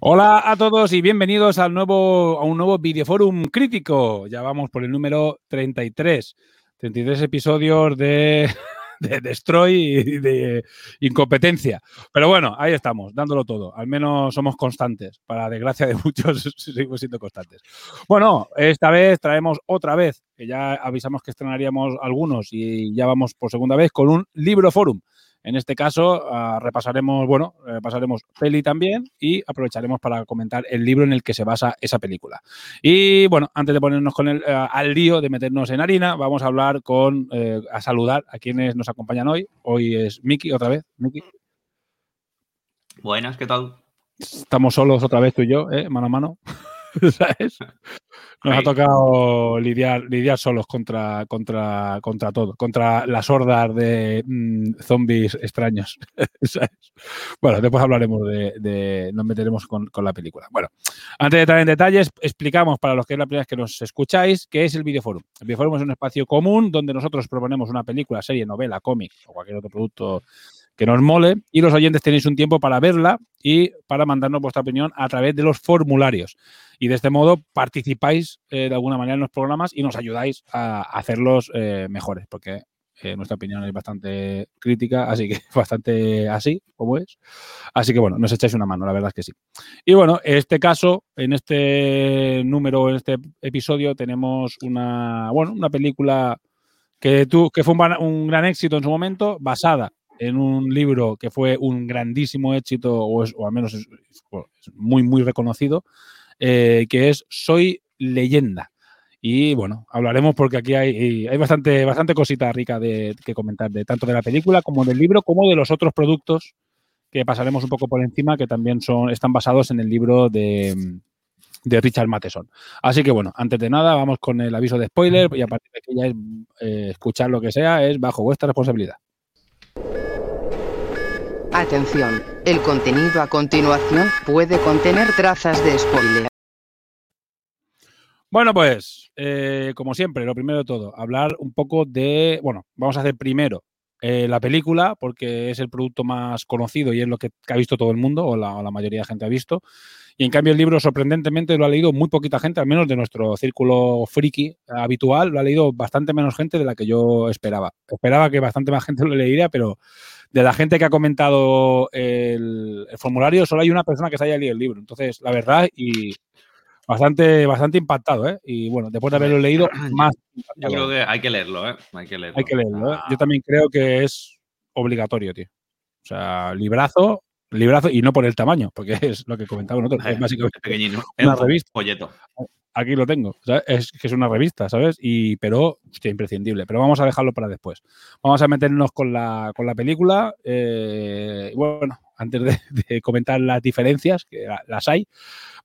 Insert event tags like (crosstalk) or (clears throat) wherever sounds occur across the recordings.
Hola a todos y bienvenidos al nuevo, a un nuevo videoforum crítico. Ya vamos por el número 33. 33 episodios de, (laughs) de Destroy y de incompetencia. Pero bueno, ahí estamos, dándolo todo. Al menos somos constantes. Para desgracia de muchos, (laughs) seguimos siendo constantes. Bueno, esta vez traemos otra vez, que ya avisamos que estrenaríamos algunos y ya vamos por segunda vez con un libro forum. En este caso, uh, repasaremos, bueno, repasaremos peli también y aprovecharemos para comentar el libro en el que se basa esa película. Y bueno, antes de ponernos con el, uh, al lío de meternos en harina, vamos a hablar con, uh, a saludar a quienes nos acompañan hoy. Hoy es Miki, otra vez. Miki. Buenas, ¿qué tal? Estamos solos otra vez tú y yo, ¿eh? mano a mano. (laughs) ¿Sabes? Nos ha tocado lidiar, lidiar solos contra, contra, contra todo, contra las hordas de mmm, zombies extraños. (laughs) ¿sabes? Bueno, después hablaremos de, de nos meteremos con, con, la película. Bueno, antes de entrar en detalles, explicamos para los que es la primera vez que nos escucháis qué es el Videoforum. El Videoforum es un espacio común donde nosotros proponemos una película, serie, novela, cómic o cualquier otro producto que nos mole y los oyentes tenéis un tiempo para verla y para mandarnos vuestra opinión a través de los formularios. Y de este modo participáis eh, de alguna manera en los programas y nos ayudáis a hacerlos eh, mejores, porque eh, nuestra opinión es bastante crítica, así que (laughs) bastante así como es. Así que bueno, nos echáis una mano, la verdad es que sí. Y bueno, en este caso, en este número, en este episodio, tenemos una, bueno, una película que, tú, que fue un, un gran éxito en su momento, basada en un libro que fue un grandísimo éxito, o, es, o al menos es, muy, muy reconocido, eh, que es Soy leyenda. Y bueno, hablaremos porque aquí hay, hay bastante, bastante cosita rica de, que comentar, de tanto de la película como del libro, como de los otros productos que pasaremos un poco por encima, que también son, están basados en el libro de, de Richard Matheson. Así que bueno, antes de nada, vamos con el aviso de spoiler y a partir de aquí ya es eh, escuchar lo que sea, es bajo vuestra responsabilidad. Atención, el contenido a continuación puede contener trazas de spoiler. Bueno, pues, eh, como siempre, lo primero de todo, hablar un poco de, bueno, vamos a hacer primero eh, la película, porque es el producto más conocido y es lo que, ha visto todo el mundo, o la, o la, mayoría de gente ha visto. Y en cambio el libro, sorprendentemente, lo ha leído muy poquita gente, al menos de nuestro círculo friki habitual, lo ha leído bastante menos gente de la que yo esperaba. Esperaba que bastante más gente lo leería, pero de la gente que ha comentado el, el, formulario, solo hay una persona que se haya leído el libro. Entonces, la verdad, y bastante, bastante impactado, ¿eh? Y bueno, después de haberlo leído, (clears throat) más. Yo creo que hay que leerlo, ¿eh? Hay que leerlo. Hay que leerlo, ¿eh? Yo también creo que es obligatorio, tío. O sea, librazo, librazo, y no por el tamaño, porque (laughs) es lo que comentaba nosotros. Es básicamente pequeñito. una revista. Folleto. Aquí lo tengo. ¿sabes? Es que es una revista, ¿sabes? Y, pero, hostia, imprescindible. Pero vamos a dejarlo para después. Vamos a meternos con la, con la película. Eh, bueno, antes de, (laughs) de, comentar las diferencias, que las hay,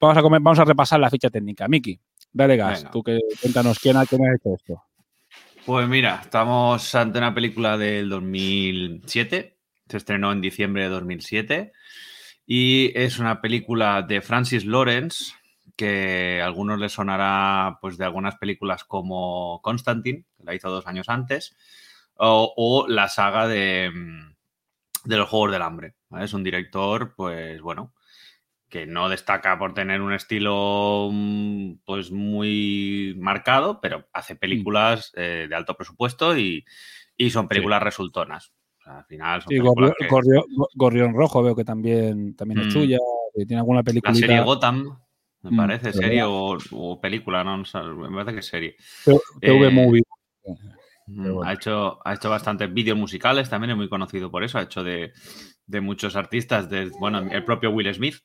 vamos a, vamos a repasar la ficha técnica. Miki, dale gas. Venga. Tú que cuéntanos quién ha, quién ha hecho esto. Pues mira, estamos ante una película del 2007. Se estrenó en diciembre de 2007. Y es una película de Francis Lawrence, que a algunos les sonará pues, de algunas películas como Constantine, que la hizo dos años antes, o, o la saga de, de, los Juegos del Hambre. ¿vale? Es un director, pues bueno, que no destaca por tener un estilo pues muy marcado, pero hace películas eh, de alto presupuesto y, y son películas sí. resultonas. O sea, al final son sí, Gorrión, que... Gorrión, Gorrión, Rojo veo que también, también es mm. suya. Tiene alguna película. La serie Gotham. me Mm, parece, serie o, o película, no, No sé, me parece que es serie. TV Eh, Movie. Mm, Ha hecho, ha hecho bastantes vídeos musicales, también es muy conocido por eso. Ha hecho de, de muchos artistas, de, bueno, el propio Will Smith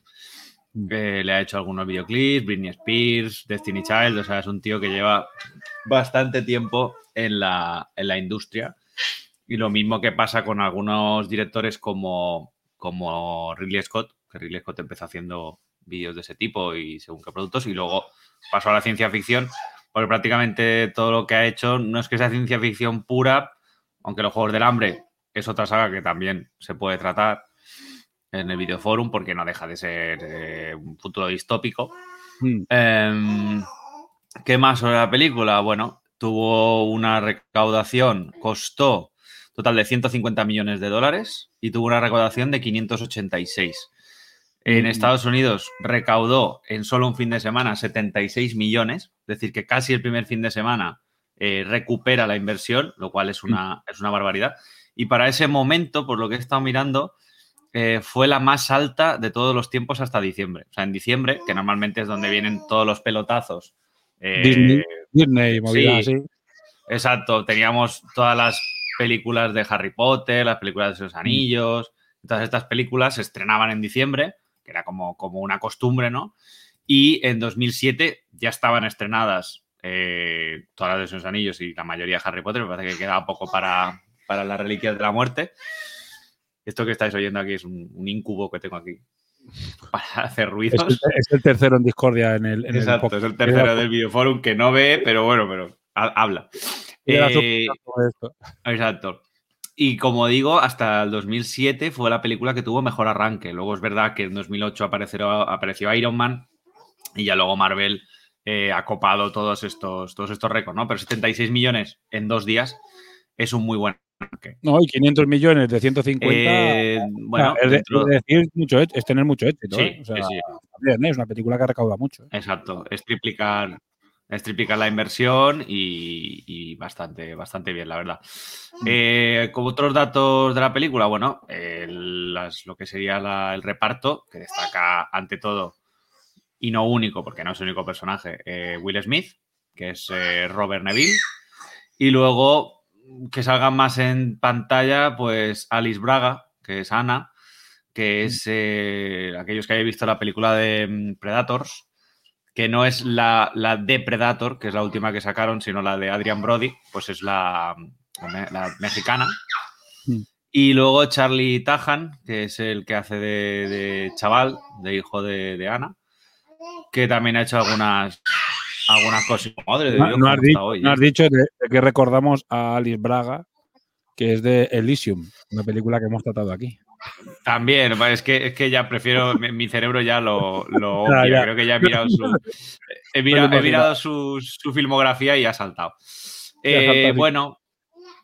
eh, le ha hecho algunos videoclips, Britney Spears, Destiny Child, o sea, es un tío que lleva bastante tiempo en la, en la industria. Y lo mismo que pasa con algunos directores como, como Ridley Scott, que Ridley Scott empezó haciendo vídeos de ese tipo y según qué productos, y luego pasó a la ciencia ficción, porque prácticamente todo lo que ha hecho no es que sea ciencia ficción pura, aunque los Juegos del Hambre es otra saga que también se puede tratar en el videoforum, porque no deja de ser eh, un futuro distópico. Mm. Em, ¿Qué más sobre la película? Bueno, tuvo una recaudación, costó total de 150 millones de dólares y tuvo una recaudación de 586. En Mm. Estados Unidos recaudó en solo un fin de semana 76 millones, es decir, que casi el primer fin de semana eh, recupera la inversión, lo cual es una, es una barbaridad. Y para ese momento, por lo que he estado mirando, eh, fue la más alta de todos los tiempos hasta diciembre. O sea, en diciembre, que normalmente es donde vienen todos los pelotazos. eh, Disney, Disney, movida sí. Exacto, teníamos todas las películas de Harry Potter, las películas de los anillos, todas estas películas se estrenaban en diciembre, que era como, como una costumbre, ¿no? Y en 2007 ya estaban estrenadas eh, todas las de los anillos y la mayoría de Harry Potter, me parece que quedaba poco para, para las reliquias de la muerte. Esto que estáis oyendo aquí es un, un incubo que tengo aquí (laughs) para hacer Es ruidos. el, es el tercero en discordia en el. En Exacto, el es el tercero del videoforum que no ve, pero bueno, pero ha- habla. Eh. Exacto. Y como digo, hasta el 2007 fue la película que tuvo mejor arranque. Luego es verdad que en 2008 apareció, apareció Iron Man y ya luego Marvel eh, ha copado todos estos, todos estos récords, ¿no? Pero 76 millones en dos días es un muy buen arranque. No, y 500 millones de 150. Eh, bueno, o sea, es, de- dentro- es decir, mucho, é- es tener mucho éxito. Sí, ¿eh? O sea, sí, es una película que recauda mucho. Exacto, es triplicar, es triplicar la inversión y, bastante, bastante bien, la verdad. Eh, como otros datos de la película, bueno, las- lo que sería el reparto, que destaca ante todo, y no único, porque no es el único personaje, eh, Will Smith, que es eh, Robert Neville, y luego que salgan más en pantalla, pues Alice Braga, que es Ana, que es aquellos que hayáis visto la película de mm, Predators, que no es la, la de Predator, que es la última que sacaron, sino la de Adrian Brody, pues es la, la me- la mexicana. Mm. Y luego Charlie Tahan, que es el que hace de, de chaval, de hijo de, de Ana, que también ha hecho algunas, algunas cosas. Madre de No, Dios, no has está dicho, hoy, no ¿eh? has dicho de, de que recordamos a Alice Braga, que es de Elysium, una película que hemos tratado aquí. También, pues, es que, es que ya prefiero, (laughs) mi, cerebro ya lo, lo obvia. ya. Creo que ya he mirado su, he Me mira- lo he imagino. mirado su, su filmografía y ha saltado. Eh, bueno,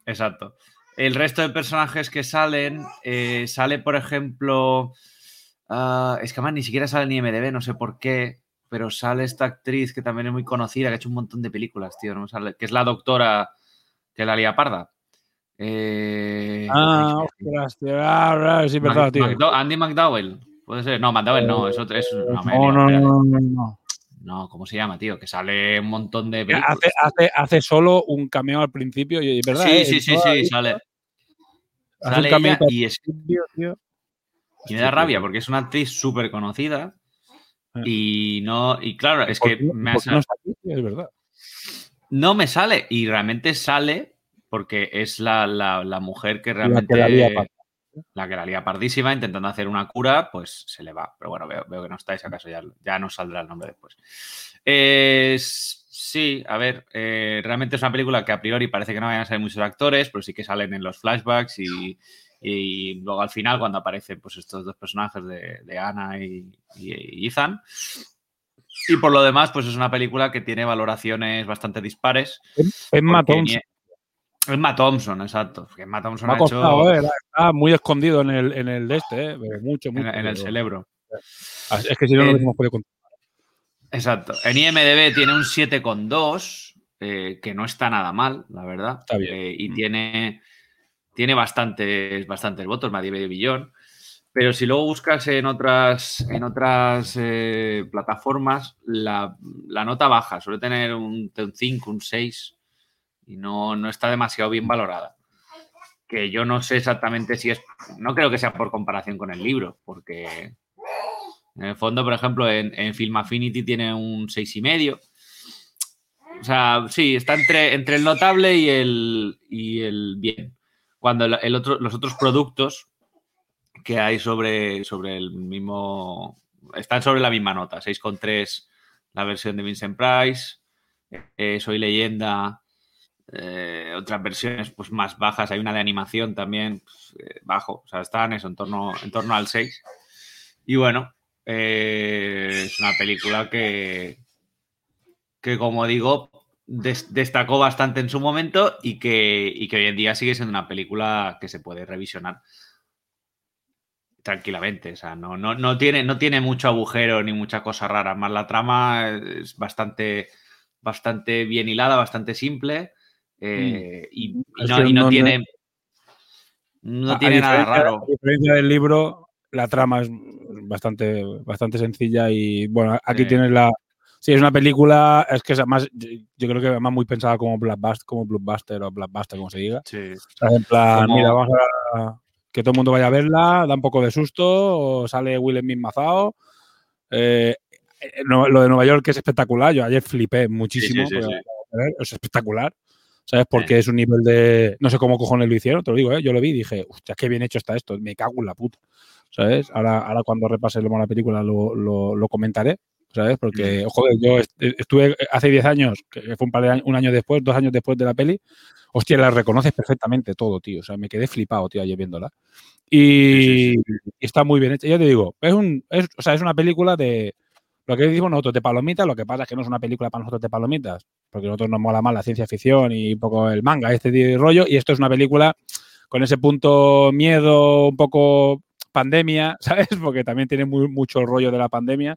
exacto. El resto de personajes que salen, eh, sale, por ejemplo, ah, es que además ni siquiera sale ni MDB, no sé por qué, pero sale esta actriz que también es muy conocida, que ha hecho un montón de películas, tío, no me sale, que es la doctora que la lía parda. Eh, Ah, ostras, tío, ah, ah, sí, verdad, tío. McDo- Andy McDowell. Puede ser. No, McDowell no. Es otro. Es, no, No, no, no, no, no. No, ¿cómo se llama, tío? Que sale un montón de películas. Hace, hace, hace solo un cameo al principio, y verdad. sí, ¿eh? sí, sí, sale. Sale un ella y, es, y me da rabia porque es una actriz súper conocida Ah. y no. Y claro, es ¿Por que me ha por qué sal- no está aquí, tío? Es verdad. no me sale y realmente sale porque es la, la- la mujer que La realmente. que la lía la que la lía pardísima intentando hacer una cura, pues se le va. Pero bueno, veo, veo que no estáis, acaso ya, ya nos saldrá el nombre después. Eh, sí, a ver, eh, realmente es una película que a priori parece que no vayan a ser muchos actores, pero sí que salen en los flashbacks y, y luego al final cuando aparecen pues estos dos personajes de, de Anna y, y- y Ethan. Y por lo demás, pues es una película que tiene valoraciones bastante dispares. Emma porque Thompson. Ni- Emma Thompson, exacto. Emma Thompson Me ha ha costado, hecho eh, Está muy escondido en el, en el de este, eh, mucho, en, mucho. en el cerebro. Ah, Es que si no, lo hemos podido contar. Exacto. En IMDB tiene un 7,2, eh, que no está nada mal, la verdad. Está bien. Eh, y tiene, tiene bastantes, bastantes votos, más de medio billón. Pero si luego buscas en otras, en otras eh, plataformas, la, la nota baja, suele tener un, un 5, un 6 y no, no está demasiado bien valorada. Que yo no sé exactamente si es, no creo que sea por comparación con el libro, porque en el fondo, por ejemplo, en, en Film Affinity tiene un 6,5. O sea, sí, está entre, entre el notable y el, y el bien. Cuando el, otro, los otros productos que hay sobre, sobre el mismo. Están sobre la misma nota. 6,3 la versión de Vincent Price. eh, Soy leyenda. Eh, otras versiones pues más bajas. Hay una de animación también pues, eh, bajo. O sea, están eso, en torno, en torno al 6. Y bueno, eh, es una película que, que como digo, des- destacó bastante en su momento y que, y que hoy en día sigue siendo una película que se puede revisionar tranquilamente. O sea, no, no, no, tiene, no tiene mucho agujero ni mucha cosa rara. Más la trama es bastante, bastante bien hilada, bastante simple. Eh, y, no, que y no no- tiene, no A- a tiene nada raro. A diferencia del libro, la trama es bastante, bastante sencilla y bueno, aquí Sí. tienes la. Sí, es una película, es que es más, yo creo que además muy pensada como blockbuster, como blockbuster o blockbuster, como se diga. Sí. O sea, en plan, Como- mira, vamos a que todo el mundo vaya a verla, da un poco de susto, o sale Will Smith mazao. Eh, eh, no- lo de Nueva York es espectacular. Yo ayer flipé muchísimo. sí, sí. Es espectacular. ¿Sabes? Porque es un nivel de. No sé cómo cojones lo hicieron, te lo digo, ¿eh? Yo lo vi y dije, hostia, qué bien hecho está esto. Me cago en la puta. ¿Sabes? Ahora, ahora cuando repasemos la película lo, lo- lo comentaré. ¿Sabes? Porque, joder, yo est- estuve hace 10 años, que fue un, par de años, un año después, dos años después de la peli. Hostia, la reconoces perfectamente todo, tío. O sea, me quedé flipado, tío, ayer viéndola. Y, está muy bien hecha. Ya te digo, es, un, es, o sea, es una película de. Lo que decimos nosotros de palomitas, lo que pasa es que no es una película para nosotros de palomitas, porque a nosotros nos mola más la ciencia ficción y un poco el manga, este rollo, y esto es una película con ese punto miedo, un poco pandemia, (laughs) ¿sabes? Porque también tiene muy, mucho el rollo de la pandemia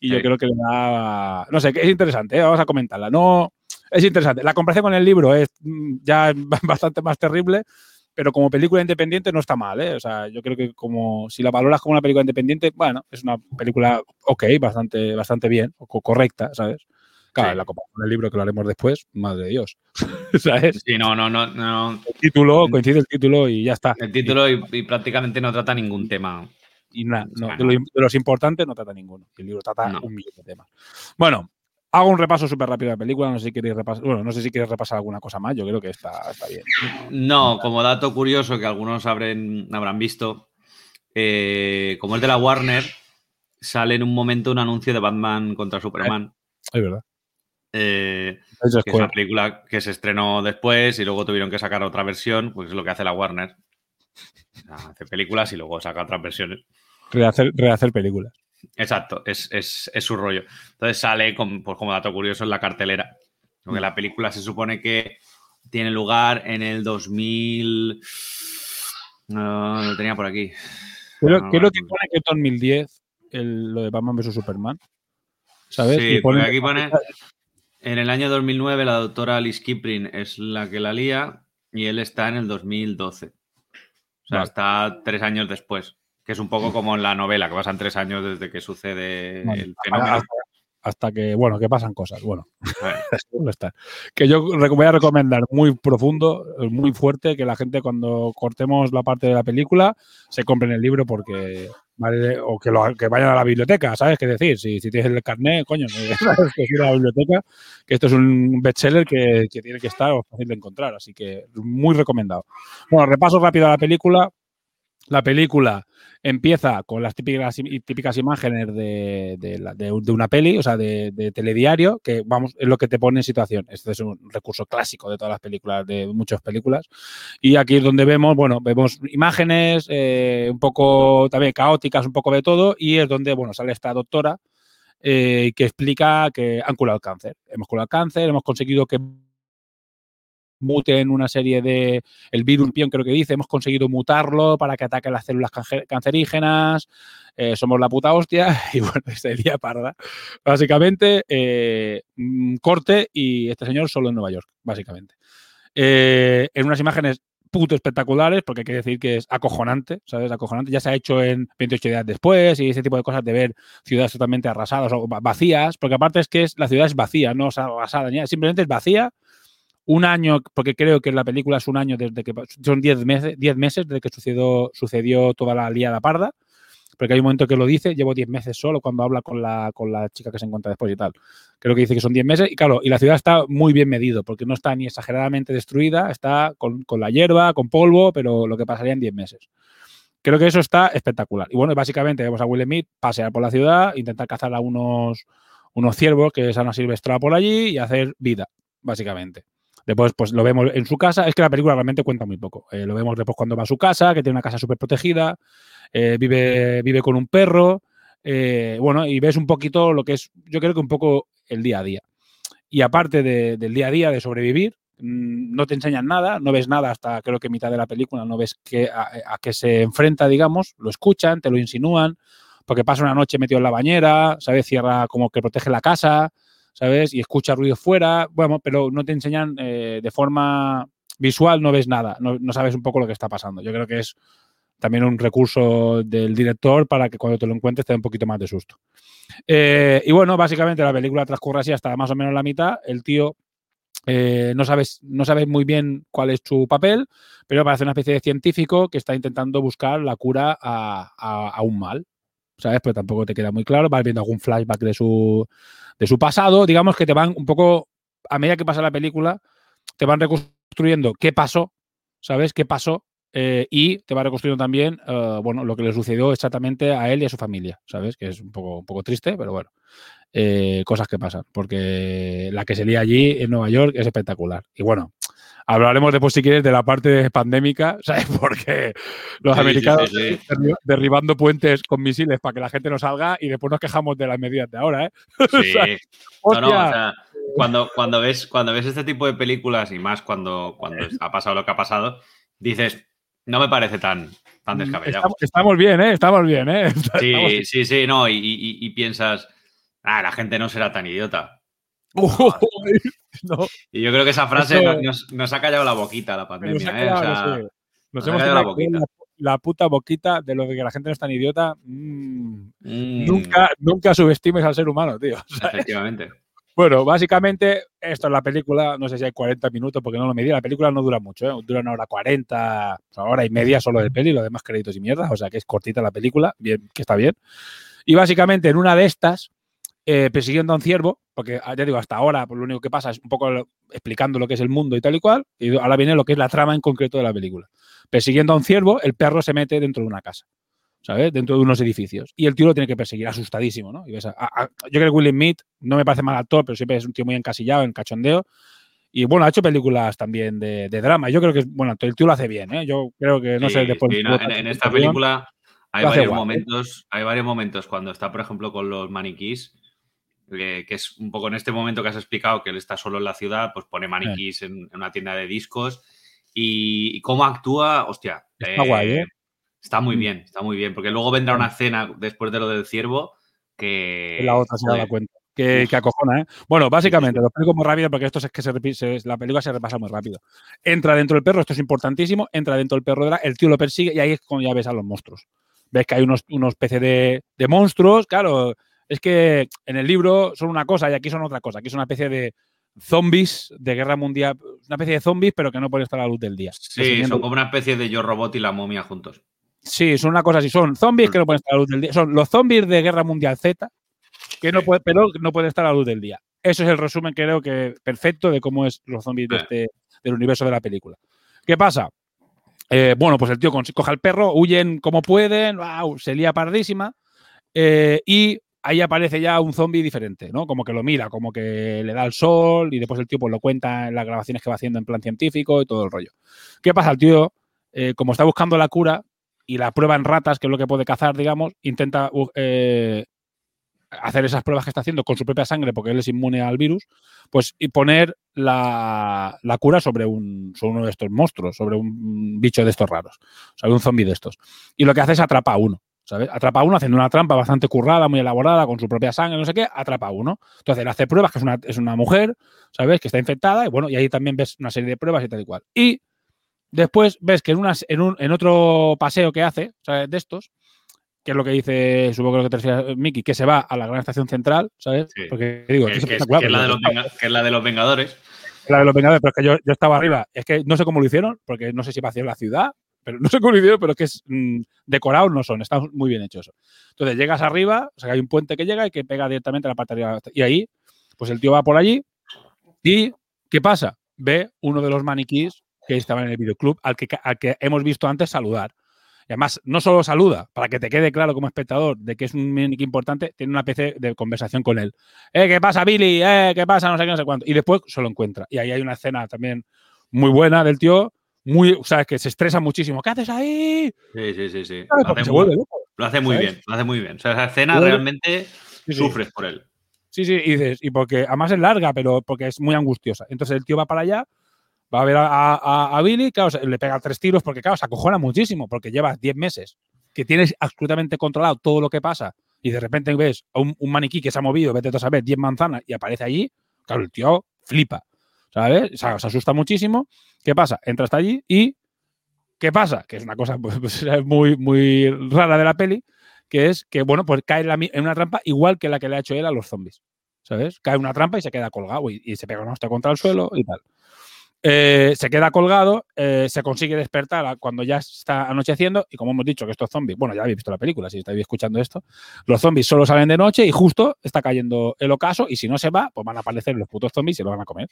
y yo Sí. creo que le da, no sé, es interesante, ¿eh? vamos a comentarla. No, es interesante. La comparación con el libro es mm, ya (laughs) bastante más terrible, pero como película independiente no está mal, ¿eh? O sea, yo creo que como si la valoras como una película independiente, bueno, es una película ok, bastante, bastante bien, o co- correcta, ¿sabes? Claro, Sí. la comparación con el libro que lo haremos después, madre de Dios. (laughs) ¿Sabes? Sí, no, no, no, no. El título, coincide el título y ya está. El título y, y prácticamente no trata ningún tema. Y nada, no, de, lo- de los importantes no trata ninguno. El libro trata No. un millón de temas. Bueno, hago un repaso súper rápido de la película. No sé si queréis repasar. Bueno, no sé si quieres repasar alguna cosa más. Yo creo que está, está bien. No, como dato curioso que algunos habrán, habrán visto, eh, como es de la Warner, sale en un momento un anuncio de Batman contra Superman. Es verdad. eh, es que es una película que se estrenó después y luego tuvieron que sacar otra versión, pues es lo que hace la Warner. Hace películas y luego saca otras versiones. Rehacer, rehacer películas. Exacto, es, es- es su rollo. Entonces sale con- pues como dato curioso en la cartelera. Porque la película se supone que tiene lugar en el 2000. No, lo tenía por aquí. Creo, No, creo no, que pone que en 2010 el- lo de Batman vs Superman. ¿Sabes? Sí, porque aquí pone. En el año 2009 la doctora Alice Kipling es la que la lía y él está en el 2012. O sea, Vale. está tres años después. Que es un poco como en la novela, que pasan tres años desde que sucede el fenómeno. Hasta, hasta que, bueno, que pasan cosas. Bueno, (laughs) estar. Que yo voy a recomendar muy profundo, muy fuerte, que la gente cuando cortemos la parte de la película se compren el libro porque vale, o que, lo, que vayan a la biblioteca, ¿sabes qué decir? Si, si tienes el carnet, coño, que, (laughs) ¿sabes? que ir a la biblioteca, que esto es un bestseller que, que tiene que estar fácil de encontrar, así que muy recomendado. Bueno, repaso rápido a la película. La película empieza con las típicas, típicas imágenes de, una peli, o sea, de, de telediario, que vamos, es lo que te pone en situación. Este es un recurso clásico de todas las películas, de muchas películas. Y aquí es donde vemos, bueno, vemos imágenes eh, un poco también caóticas, un poco de todo, y es donde, bueno, sale esta doctora eh, que explica que han curado el cáncer. Hemos curado el cáncer, hemos conseguido que muten una serie de el virus pion creo que dice hemos conseguido mutarlo para que ataque las células cancerígenas eh, somos la puta hostia (laughs) y bueno se día parda básicamente eh, corte y este señor solo en Nueva York básicamente Eh, en unas imágenes puto espectaculares, porque hay que decir que es acojonante, ¿sabes? Acojonante. Ya se ha hecho en 28 días después y ese tipo de cosas de ver ciudades totalmente arrasadas o va- vacías, porque aparte es que es, la ciudad es vacía, no es arrasada, ni nada, simplemente es vacía. Un año, porque creo que la película es un año desde que son 10 meses, 10 meses desde que sucedió, sucedió toda la liada parda, porque hay un momento que lo dice, llevo 10 meses solo cuando habla con la, con la chica que se encuentra después y tal. Creo que dice que son 10 meses y claro, y la ciudad está muy bien medido, porque no está ni exageradamente destruida, está con, con la hierba, con polvo, pero lo que pasaría en 10 meses. Creo que eso está espectacular. Y bueno, básicamente vemos a Will Smith pasear por la ciudad, intentar cazar a unos, unos ciervos que se han asilvestrado por allí y hacer vida, básicamente. Después, pues lo vemos en su casa. Es que la película realmente cuenta muy poco. Eh, lo vemos después cuando va a su casa, que tiene una casa súper protegida, eh, vive, vive con un perro. eh, bueno, y ves un poquito lo que es, yo creo que un poco el día a día. Y aparte de- del día a día, de sobrevivir, mm, no te enseñan nada, no ves nada hasta creo que mitad de la película, no ves qué, a, a qué se enfrenta, digamos, lo escuchan, te lo insinúan, porque pasa una noche metido en la bañera, ¿sabes? Cierra como que protege la casa, ¿sabes? Y escucha ruido fuera, bueno, pero no te enseñan eh, de forma visual, no ves nada, no, no sabes un poco lo que está pasando. Yo creo que es también un recurso del director para que cuando te lo encuentres te dé un poquito más de susto. Eh, y bueno, básicamente la película transcurre así hasta más o menos la mitad. El tío eh, no, sabes, no sabes muy bien cuál es su papel, pero parece una especie de científico que está intentando buscar la cura a, a- a un mal. ¿Sabes? Pero tampoco te queda muy claro. Vas viendo algún flashback de su, de su pasado. Digamos que te van un poco, a medida que pasa la película, te van reconstruyendo qué pasó, ¿sabes? ¿Qué pasó? Eh, y te va reconstruyendo también, eh, bueno, lo que le sucedió exactamente a él y a su familia, ¿sabes? Que es un poco, un poco triste, pero bueno, eh, cosas que pasan, porque la que se lía allí en Nueva York es espectacular. Y bueno, hablaremos después, si quieres, de la parte pandémica, (laughs) ¿sabes? Porque los Sí, americanos sí, sí. derri- derribando puentes con misiles para que la gente no salga y después nos quejamos de las medidas de ahora, ¿eh? (laughs) Sí. No, no, o sea, cuando, cuando, ves, cuando ves este tipo de películas y más cuando, cuando ha pasado lo que ha pasado, dices, no me parece tan, tan descabellado. Estamos, estamos bien, ¿eh? Estamos bien, ¿eh? (laughs) Estamos- Sí, sí, sí, no, y, y- y piensas, ah, la gente no será tan idiota. No, Y yo creo que esa frase nos, ha callado la boquita la pandemia, ¿eh? O sea, nos hemos callado la boquita. la, la puta boquita de lo de que la gente no es tan idiota. Mm, Mm, Nunca, nunca subestimes al ser humano, tío. (laughs) Efectivamente. Bueno, básicamente, esto es la película, no sé si hay 40 minutos porque no lo medí, la película no dura mucho, ¿eh? dura una hora 40, o sea, hora y media solo de peli, lo demás créditos y mierda, o sea que es cortita la película, bien, que está bien. Y básicamente en una de estas, eh, persiguiendo a un ciervo, porque ah, ya digo, hasta ahora pues, lo único que pasa es un poco explicando lo que es el mundo y tal y cual, y ahora viene lo que es la trama en concreto de la película. Persiguiendo a un ciervo, el perro se mete dentro de una casa. ¿sabes? Dentro de unos edificios. Y el tío lo tiene que perseguir, asustadísimo, ¿no? Y ves a- a- a- yo creo que Will Smith no me parece mal actor, pero siempre es un tío muy encasillado, en cachondeo. Y bueno, ha hecho películas también de, de drama. Yo creo que, bueno, el tío lo hace bien, ¿eh? Yo creo que, no sé, después... sí, no, en, en esta película hay varios guay, ¿eh? momentos, hay varios momentos cuando está, por ejemplo, con los maniquís, que, que es un poco en este momento que has explicado que él está solo en la ciudad, pues pone maniquís en, en una tienda de discos y, y cómo actúa, hostia. Está guay, ¿eh? Está muy Mm. bien, está muy bien, porque luego vendrá una escena después de lo del ciervo que... la otra se da cuenta. Que, que acojona, ¿eh? Bueno, básicamente, lo explico muy rápido porque esto es que se, se- la película se repasa muy rápido. Entra dentro del perro, esto es importantísimo, entra dentro del perro, de la- el tío lo persigue y ahí es cuando ya ves a los monstruos. Ves que hay unos, unos especies de, de monstruos, claro, es que en el libro son una cosa y aquí son otra cosa. Aquí son una especie de zombies de guerra mundial, una especie de zombies, pero que no pueden estar a la luz del día. Sí, son como una especie de Yo Robot y la momia juntos. Sí, son una cosa así. Son zombies que no pueden estar a la luz del día. Son los zombies de Guerra Mundial Z, que no puede, pero no pueden estar a la luz del día. Eso es el resumen, creo que perfecto de cómo es los zombies de Eh. este, del universo de la película. ¿Qué pasa? Eh, bueno, pues el tío coge al perro, huyen como pueden, ¡guau! se lía pardísima, eh, y ahí aparece ya un zombie diferente, ¿no? Como que lo mira, como que le da el sol, y después el tío pues, lo cuenta en las grabaciones que va haciendo en plan científico y todo el rollo. ¿Qué pasa? El tío, eh, como está buscando la cura y la prueba en ratas, que es lo que puede cazar, digamos, intenta uh, eh, hacer esas pruebas que está haciendo con su propia sangre, porque él es inmune al virus, pues y poner la, cura sobre uno de estos monstruos, sobre un bicho de estos raros, sobre un zombie de estos. Y lo que hace es atrapa a uno. ¿Sabes? Atrapa a uno haciendo una trampa bastante currada, muy elaborada, con su propia sangre, no sé qué, atrapa a uno. Entonces le hace pruebas, que es una, es una mujer, ¿sabes? Que está infectada, y bueno, y ahí también ves una serie de pruebas y tal y cual. Y Después ves que en, unas, en, un, en otro paseo que hace, ¿sabes? De estos, que es lo que dice, supongo que lo que te refieres, Mickey, que se va a la gran estación central, ¿sabes? Sí. Porque digo, Que, es que es, espectacular, que es la de los que es la de los Vengadores. la de los Vengadores, pero es que yo, yo estaba arriba. Es que no sé cómo lo hicieron, porque no sé si vació la ciudad, pero no (laughs) sé cómo lo pero que es mm, decorados no son, están muy bien hechos. Entonces llegas arriba, o sea, hay un puente que llega y que pega directamente a la parte. Y ahí, pues el tío va por allí y ¿qué pasa? Ve uno de los maniquís que estaban en el videoclub al que, al que hemos visto antes saludar. Y además, no solo saluda, para que te quede claro como espectador de que es un maniquí importante, tiene una PC de conversación con él. Eh, ¿qué pasa, Billy? Eh, ¿qué pasa? No sé qué, no sé cuánto. Y después se lo encuentra. Y ahí hay una escena también muy buena del tío, muy, o sea, que se estresa muchísimo. ¿Qué haces ahí? Sí, sí, sí. sí. Lo hace muy, vuelve loco. lo hace muy ¿sabes? bien, lo hace muy bien. O sea, esa escena realmente Sí, sufres por él. Sí, sí, y dices, y porque además es larga, pero porque es muy angustiosa. Entonces el tío va para allá, va a ver a, a- a Billy, claro, le pega tres tiros porque, claro, se acojona muchísimo, porque llevas 10 meses, que tienes absolutamente controlado todo lo que pasa, y de repente ves a un, un maniquí que se ha movido, vete a saber, 10 manzanas, y aparece allí, claro, el tío flipa, ¿sabes? O sea, se asusta muchísimo. ¿Qué pasa? Entra hasta allí y ¿qué pasa? Que es una cosa (laughs) pues, pues, muy, muy rara de la peli, que es que, bueno, pues cae en, una trampa igual que la que le ha hecho él a los zombies. ¿Sabes? Cae en una trampa y se queda colgado y, y se pega una hostia contra el suelo y tal. Eh, se queda colgado, eh, se consigue despertar cuando ya está anocheciendo y como hemos dicho que estos zombies, bueno, ya habéis visto la película, si estáis escuchando esto, los zombies solo salen de noche y justo está cayendo el ocaso y si no se va, pues van a aparecer los putos zombies y lo van a comer.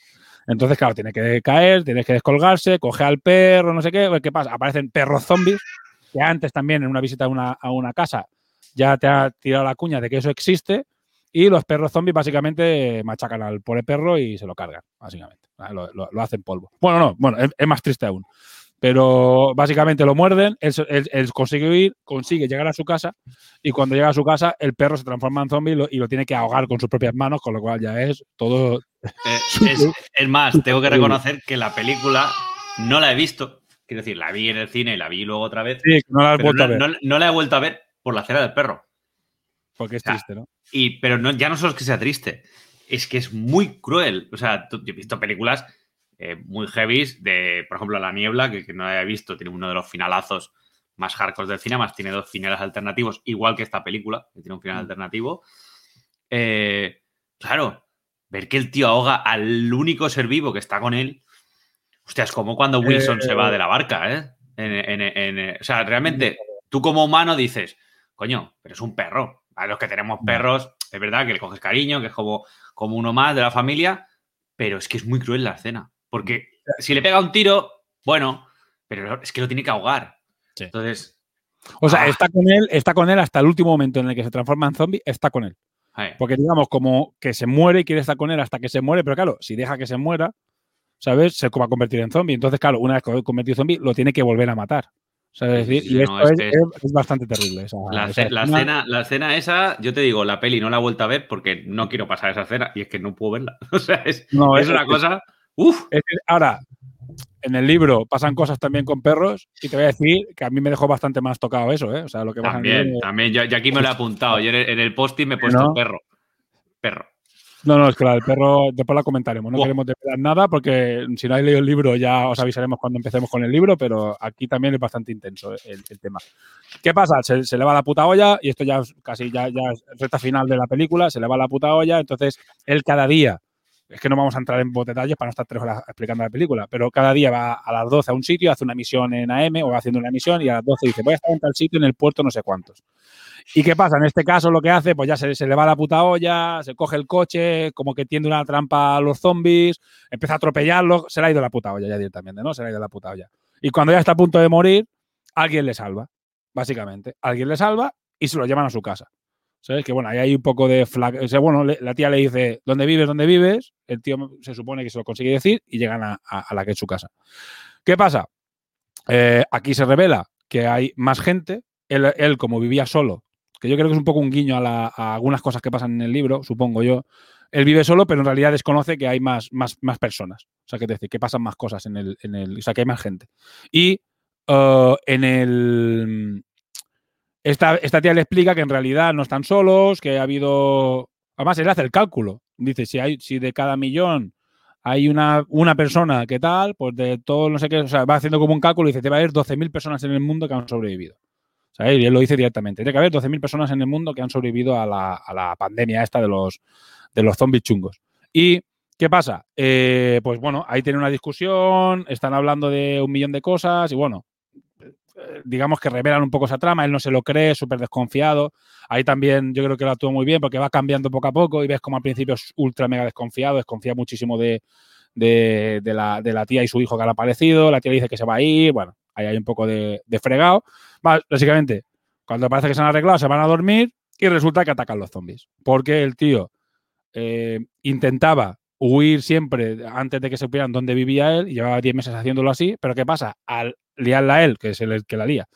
Entonces, claro, tiene que caer, tiene que descolgarse, coge al perro, no sé qué, ¿qué pasa? Aparecen perros zombies, que antes también en una visita a una, a una casa ya te ha tirado la cuña de que eso existe y los perros zombies básicamente machacan al pobre perro y se lo cargan, básicamente. ¿vale? Lo, lo- lo hacen polvo. Bueno, no, bueno, es, es más triste aún. Pero básicamente lo muerden, él, él- él consigue huir, consigue llegar a su casa y cuando llega a su casa el perro se transforma en zombie y lo, y lo tiene que ahogar con sus propias manos, con lo cual ya es todo... Eh, (laughs) es, es más, tengo que reconocer que la película no la he visto. Quiero decir, la vi en el cine y la vi luego otra vez. Sí, no la pero vuelto a no, ver, no- no la he vuelto a ver por la cera del perro. Porque es o sea, triste, ¿no? Y, pero no, ya no solo es que sea triste, es que es muy cruel. O sea, yo he visto películas eh, muy heavies de, por ejemplo, La Niebla, que, que no he visto, tiene uno de los finalazos más hardcore del cine, más tiene dos finales alternativos, igual que esta película, que tiene un final alternativo. Eh, claro, ver que el tío ahoga al único ser vivo que está con él. Hostia, es como cuando Wilson Eh, se va de la barca, ¿eh? En- en- en- o sea, realmente, tú como humano dices, coño, pero es un perro. A los que tenemos perros, es verdad que le coges cariño, que es como, como uno más de la familia, pero es que es muy cruel la escena. Porque si le pega un tiro, bueno, pero es que lo tiene que ahogar. Entonces, O sea, Ah. está con él, está con él hasta el último momento en el que se transforma en zombie, está con él. Porque digamos, como que se muere y quiere estar con él hasta que se muere, pero claro, si deja que se muera, ¿sabes? Se va a convertir en zombie. Entonces, claro, una vez convertido en zombie, lo tiene que volver a matar. ¿Sabes? Decir, sí, y sí, esto no, es bastante terrible. esa- la, esa la escena. escena, la escena esa, yo te digo, la peli no la he vuelto a ver porque no quiero pasar esa escena y es que no puedo verla. (laughs) O sea, es, No, es una cosa. Uf, ahora, en el libro pasan cosas también con perros y te voy a decir que a mí me dejó bastante más tocado eso, ¿eh? O sea, lo que pasa en el también, libro- también. Yo, yo aquí me lo he apuntado. Yo en el, en el post-it me he puesto ¿No? perro. Perro. No, no, es que la del perro después la comentaremos. No Buah. queremos desvelar nada porque si no habéis leído el libro ya os avisaremos cuando empecemos con el libro, pero aquí también es bastante intenso el, el tema. ¿Qué pasa? Se, se le va la puta olla y esto ya es casi ya, ya es recta final de la película, se le va la puta olla, entonces él cada día, es que no vamos a entrar en detalles para no estar tres horas explicando la película, pero cada día va a las 12 a un sitio, hace una misión en AM o va haciendo una misión y a las 12 dice voy a estar en tal sitio en el puerto no sé cuántos. ¿Y qué pasa? En este caso lo que hace, pues ya se, se le va la puta olla, se coge el coche, como que tiende una trampa a los zombies, empieza a atropellarlos, se le ha ido la puta olla ya directamente, ¿no? Se le ha ido la puta olla. Y cuando ya está a punto de morir, alguien le salva, básicamente. Alguien le salva y se lo llevan a su casa. ¿Sabes? Que bueno, ahí hay un poco de flag. Bueno, la tía le dice, ¿dónde vives? ¿Dónde vives? El tío se supone que se lo consigue decir y llegan a, a- a la que es su casa. ¿Qué pasa? Eh, aquí se revela que hay más gente. Él, él, como vivía solo, yo creo que es un poco un guiño a, la- algunas cosas que pasan en el libro, supongo yo. Él vive solo, pero en realidad desconoce que hay más, más, más personas. O sea, que decir, que pasan más cosas en el, en el. O sea, que hay más gente. Y eh, en el. Esta, esta tía le explica que en realidad no están solos, que ha habido. Además, él hace el cálculo. Dice, si, hay, si de cada millón hay una, una persona que tal, pues de todo, no sé qué, o sea, va haciendo como un cálculo y dice, te va a haber 12.000 personas en el mundo que han sobrevivido. Y él lo dice directamente. Tiene que haber 12.000 personas en el mundo que han sobrevivido a la, a la pandemia esta de los, de los zombies chungos. Y ¿Qué pasa? Eh, pues bueno, ahí tiene una discusión, están hablando de un millón de cosas y bueno, eh, digamos que revelan un poco esa trama, él no se lo cree, súper desconfiado. Ahí también yo creo que lo actúa muy bien porque va cambiando poco a poco y ves como al principio es ultra mega desconfiado, desconfía muchísimo de, de, de, la, de, la, tía y su hijo que han aparecido, la tía dice que se va a ir, bueno, ahí hay un poco de, fregado. Básicamente, cuando parece que se han arreglado, se van a dormir y resulta que atacan los zombies. Porque el tío eh, intentaba huir siempre antes de que supieran dónde vivía él y llevaba 10 meses haciéndolo así, pero ¿qué pasa? Al liarla a él, que es el que la lía,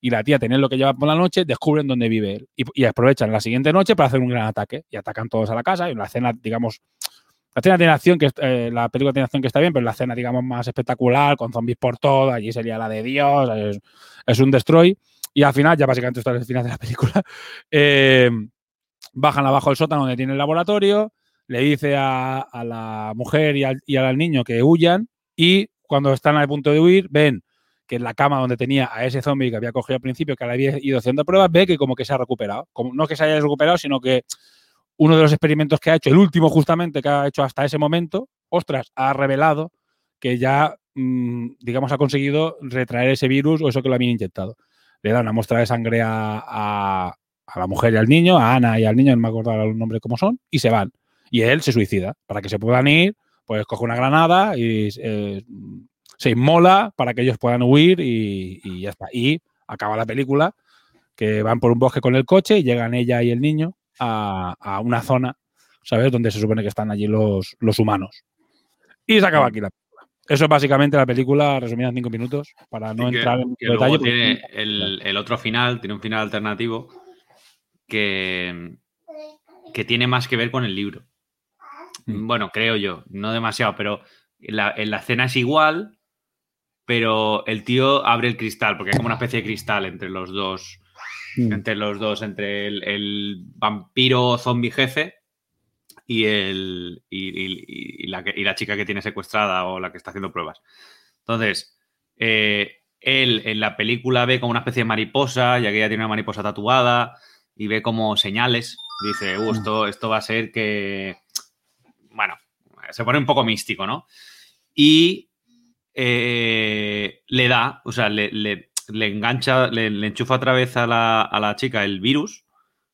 y la tía tener lo que lleva por la noche, descubren dónde vive él y, aprovechan la siguiente noche para hacer un gran ataque y atacan todos a la casa y una escena, digamos, la escena de acción, que eh, la película de acción que está bien, pero la escena, digamos, más espectacular, con zombies por todo, allí sería la de Dios, es, es un destroy. Y al final, ya básicamente esto es el final de la película, (laughs) eh, bajan abajo del sótano donde tiene el laboratorio, le dice a, a la mujer y al, y al, niño que huyan y cuando están al punto de huir ven que en la cama donde tenía a ese zombie que había cogido al principio, que le había ido haciendo pruebas, ve que como que se ha recuperado. Como, no que se haya recuperado, sino que uno de los experimentos que ha hecho, el último justamente que ha hecho hasta ese momento, ostras, ha revelado que ya, mmm, digamos, ha conseguido retraer ese virus o eso que lo habían inyectado. Le da una muestra de sangre a la mujer y al niño, a Ana y al niño, no me acuerdo el nombre cómo son, y se van y él se suicida. Para que se puedan ir, pues coge una granada y eh, se inmola para que ellos puedan huir y, y, ya está. Y acaba la película, que van por un bosque con el coche y llegan ella y el niño a, a una zona, ¿sabes? Donde se supone que están allí los, los humanos. Y se acaba aquí la película. Eso es básicamente la película resumida en cinco minutos, para no que, entrar en que detalle. Tiene el, el otro final, tiene un final alternativo que, que tiene más que ver con el libro. Mm. Bueno, creo yo, no demasiado, pero la, en la escena es igual, pero el tío abre el cristal, porque es como una especie de cristal entre los dos. Mm. Entre los dos, entre el, el vampiro zombie jefe y, el, y, y, y, la, y, la, chica que tiene secuestrada o la que está haciendo pruebas. Entonces, eh, él en la película ve como una especie de mariposa, ya que ella tiene una mariposa tatuada, y ve como señales. Dice, uh, esto, esto va a ser que bueno, se pone un poco místico, ¿no? Y eh, le da, o sea, le, le, le engancha, le, le, enchufa otra vez a la, a la, chica el virus,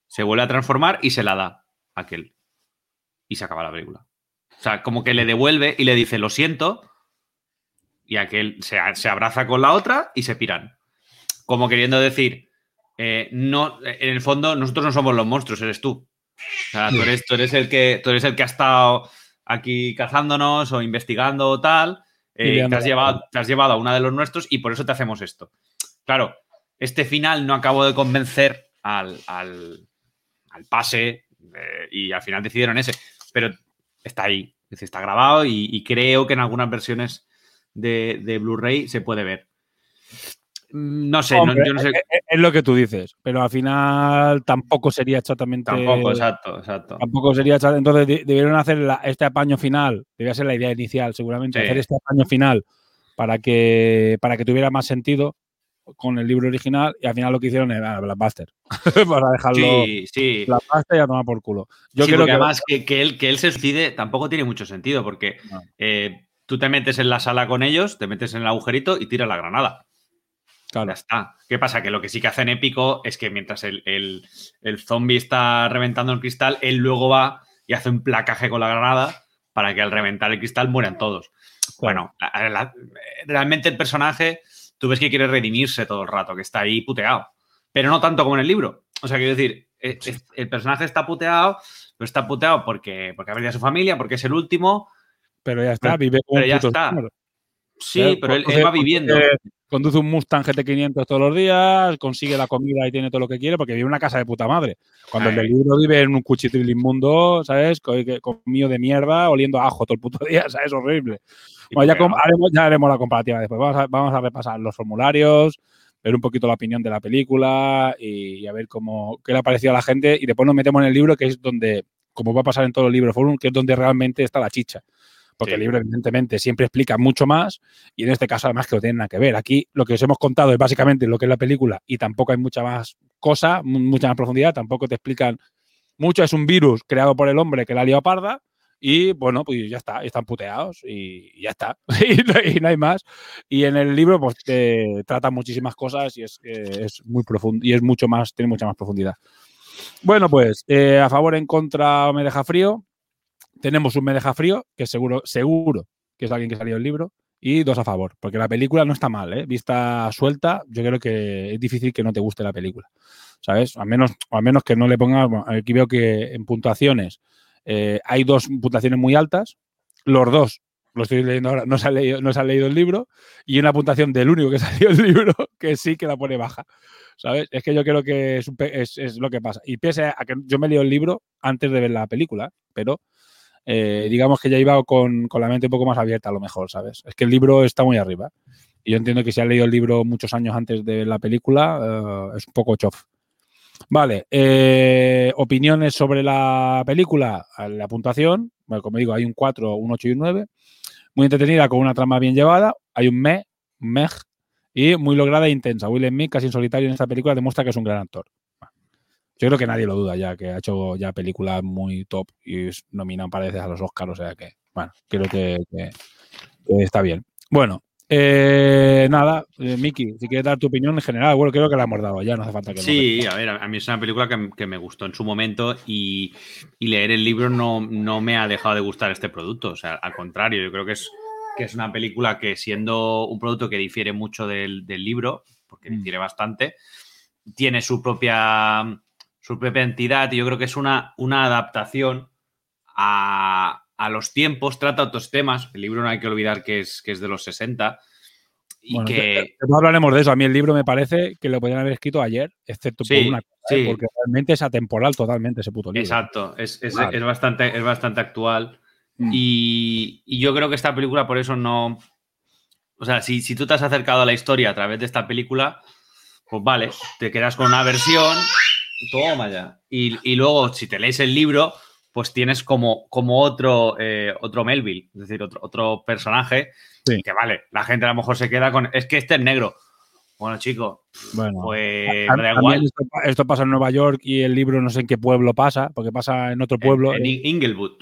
se vuelve a transformar y se la da a aquel. Y se acaba la película. O sea, como que le devuelve y le dice, lo siento, y aquel se, se abraza con la otra y se piran. Como queriendo decir, eh, no, en el fondo, nosotros no somos los monstruos, eres tú. O sea, tú eres, tú eres, el que, tú eres el que ha estado aquí cazándonos o investigando o tal. Eh, te, has llevado, te, has llevado, a una de los nuestros y por eso te hacemos esto. Claro, este final no acabo de convencer al, al, al pase eh, y al final decidieron ese. Pero está ahí, está grabado y, y creo que en algunas versiones de, de Blu-ray se puede ver. No sé, Hombre, no, yo no sé. Es, es, lo que tú dices, pero al final tampoco sería exactamente. Tampoco, exacto, exacto. Tampoco sería exactamente. Entonces debieron hacer la, este apaño final, debía ser la idea inicial, seguramente, sí. hacer este apaño final para que, para que tuviera más sentido con el libro original y al final lo que hicieron era Blackbuster (laughs) para dejarlo sí, sí. Blackbuster y a tomar por culo. Yo sí, creo que además que, que, él, que él se suicide tampoco tiene mucho sentido porque no. eh, tú te metes en la sala con ellos, te metes en el agujerito y tiras la granada. Claro. Ya está. ¿Qué pasa? Que lo que sí que hacen épico es que mientras el, el, el, zombie está reventando el cristal, él luego va y hace un placaje con la granada para que al reventar el cristal mueran todos. Bueno, la, la, realmente el personaje, tú ves que quiere redimirse todo el rato, que está ahí puteado. Pero no tanto como en el libro. O sea, quiero decir, es, el personaje está puteado, pero está puteado porque, porque ha perdido a su familia, porque es el último. Pero ya está, pero, vive Pero ya está. Sí, pero él, él, va viviendo. Conduce un Mustang GT500 todos los días, consigue la comida y tiene todo lo que quiere porque vive en una casa de puta madre. Cuando Ay. el del libro vive en un cuchitril inmundo, ¿sabes? Comido de mierda, oliendo a ajo todo el puto (laughs) día, ¿sabes? Horrible. Bueno, ya, haremos, ya, haremos, la comparativa después. Vamos a, vamos a, repasar los formularios, ver un poquito la opinión de la película y, y, a ver cómo, qué le ha parecido a la gente. Y después nos metemos en el libro, que es donde, como va a pasar en todos los libros forum, que es donde realmente está la chicha Porque Sí. el libro, evidentemente, siempre explica mucho más y en este caso, además, que no tiene nada que ver. Aquí lo que os hemos contado es básicamente lo que es la película y tampoco hay mucha más cosa, mu- mucha más profundidad. Tampoco te explican mucho. Es un virus creado por el hombre que la liado parda y, bueno, pues ya está. Están puteados y, ya está. (laughs) y, no, y no hay más. Y en el libro, pues, te trata muchísimas cosas y es, eh, es muy profundo y es mucho más, tiene mucha más profundidad. Bueno, pues, eh, a favor, en contra, me deja frío. Tenemos un me deja frío, que seguro, seguro que es alguien que salió el libro, y dos a favor, porque la película no está mal, ¿eh? Vista suelta, yo creo que es difícil que no te guste la película, ¿sabes? Al menos, al menos que no le bueno, aquí veo que en puntuaciones eh, hay dos puntuaciones muy altas, los dos, lo estoy leyendo ahora, no se, ha leído, no se ha leído el libro, y una puntuación del único que (laughs) salió el libro, que sí que la pone baja, ¿sabes? Es que yo creo que es, lo que pasa. Y pese a que yo me leí el libro antes de ver la película, pero eh, digamos que ya iba con, con la mente un poco más abierta a lo mejor, ¿sabes? Es que el libro está muy arriba. Y yo entiendo que si has leído el libro muchos años antes de la película, eh, es un poco chof. Vale, eh, opiniones sobre la película, la puntuación, bueno, como digo, hay un 4, un 8 y un 9. Muy entretenida, con una trama bien llevada. Hay un me, un mej, y muy lograda e intensa. Will Smith, casi en solitario en esta película, demuestra que es un gran actor. Yo creo que nadie lo duda ya, que ha hecho ya películas muy top y es nominado parece a los Oscars, o sea que, bueno, creo que, que- que está bien. Bueno, eh, nada, eh, Miki, si quieres dar tu opinión en general, bueno, creo que la hemos dado ya, no hace falta que lo Sí, a ver, a mí es una película que, que me gustó en su momento y, y leer el libro no, no me ha dejado de gustar este producto. O sea, al contrario, yo creo que es, que es una película que siendo un producto que difiere mucho del, del libro, porque Mm. difiere bastante, tiene su propia, su propia entidad y yo creo que es una, una adaptación a, a los tiempos, trata otros temas. El libro no hay que olvidar que es, que es de los 60 y Bueno, que... No hablaremos de eso. A mí el libro me parece que lo podrían haber escrito ayer, excepto Sí, por una cosa, ¿eh? sí. porque realmente es atemporal totalmente ese puto libro. Exacto, es, es- Vale. es bastante, es bastante actual. Mm. Y, y yo creo que esta película por eso no. O sea, si, si tú te has acercado a la historia a través de esta película, pues vale, te quedas con una versión, toma ya. Y, y luego, si te lees el libro, pues tienes como, como otro, eh, otro Melville, es decir, otro, otro personaje Sí. que vale, la gente a lo mejor se queda con. Es que este es negro. Bueno, chico, Bueno, pues a- me da también igual. Esto, esto pasa en Nueva York y el libro no sé en qué pueblo pasa, porque pasa en otro pueblo. En, en eh, Inglewood.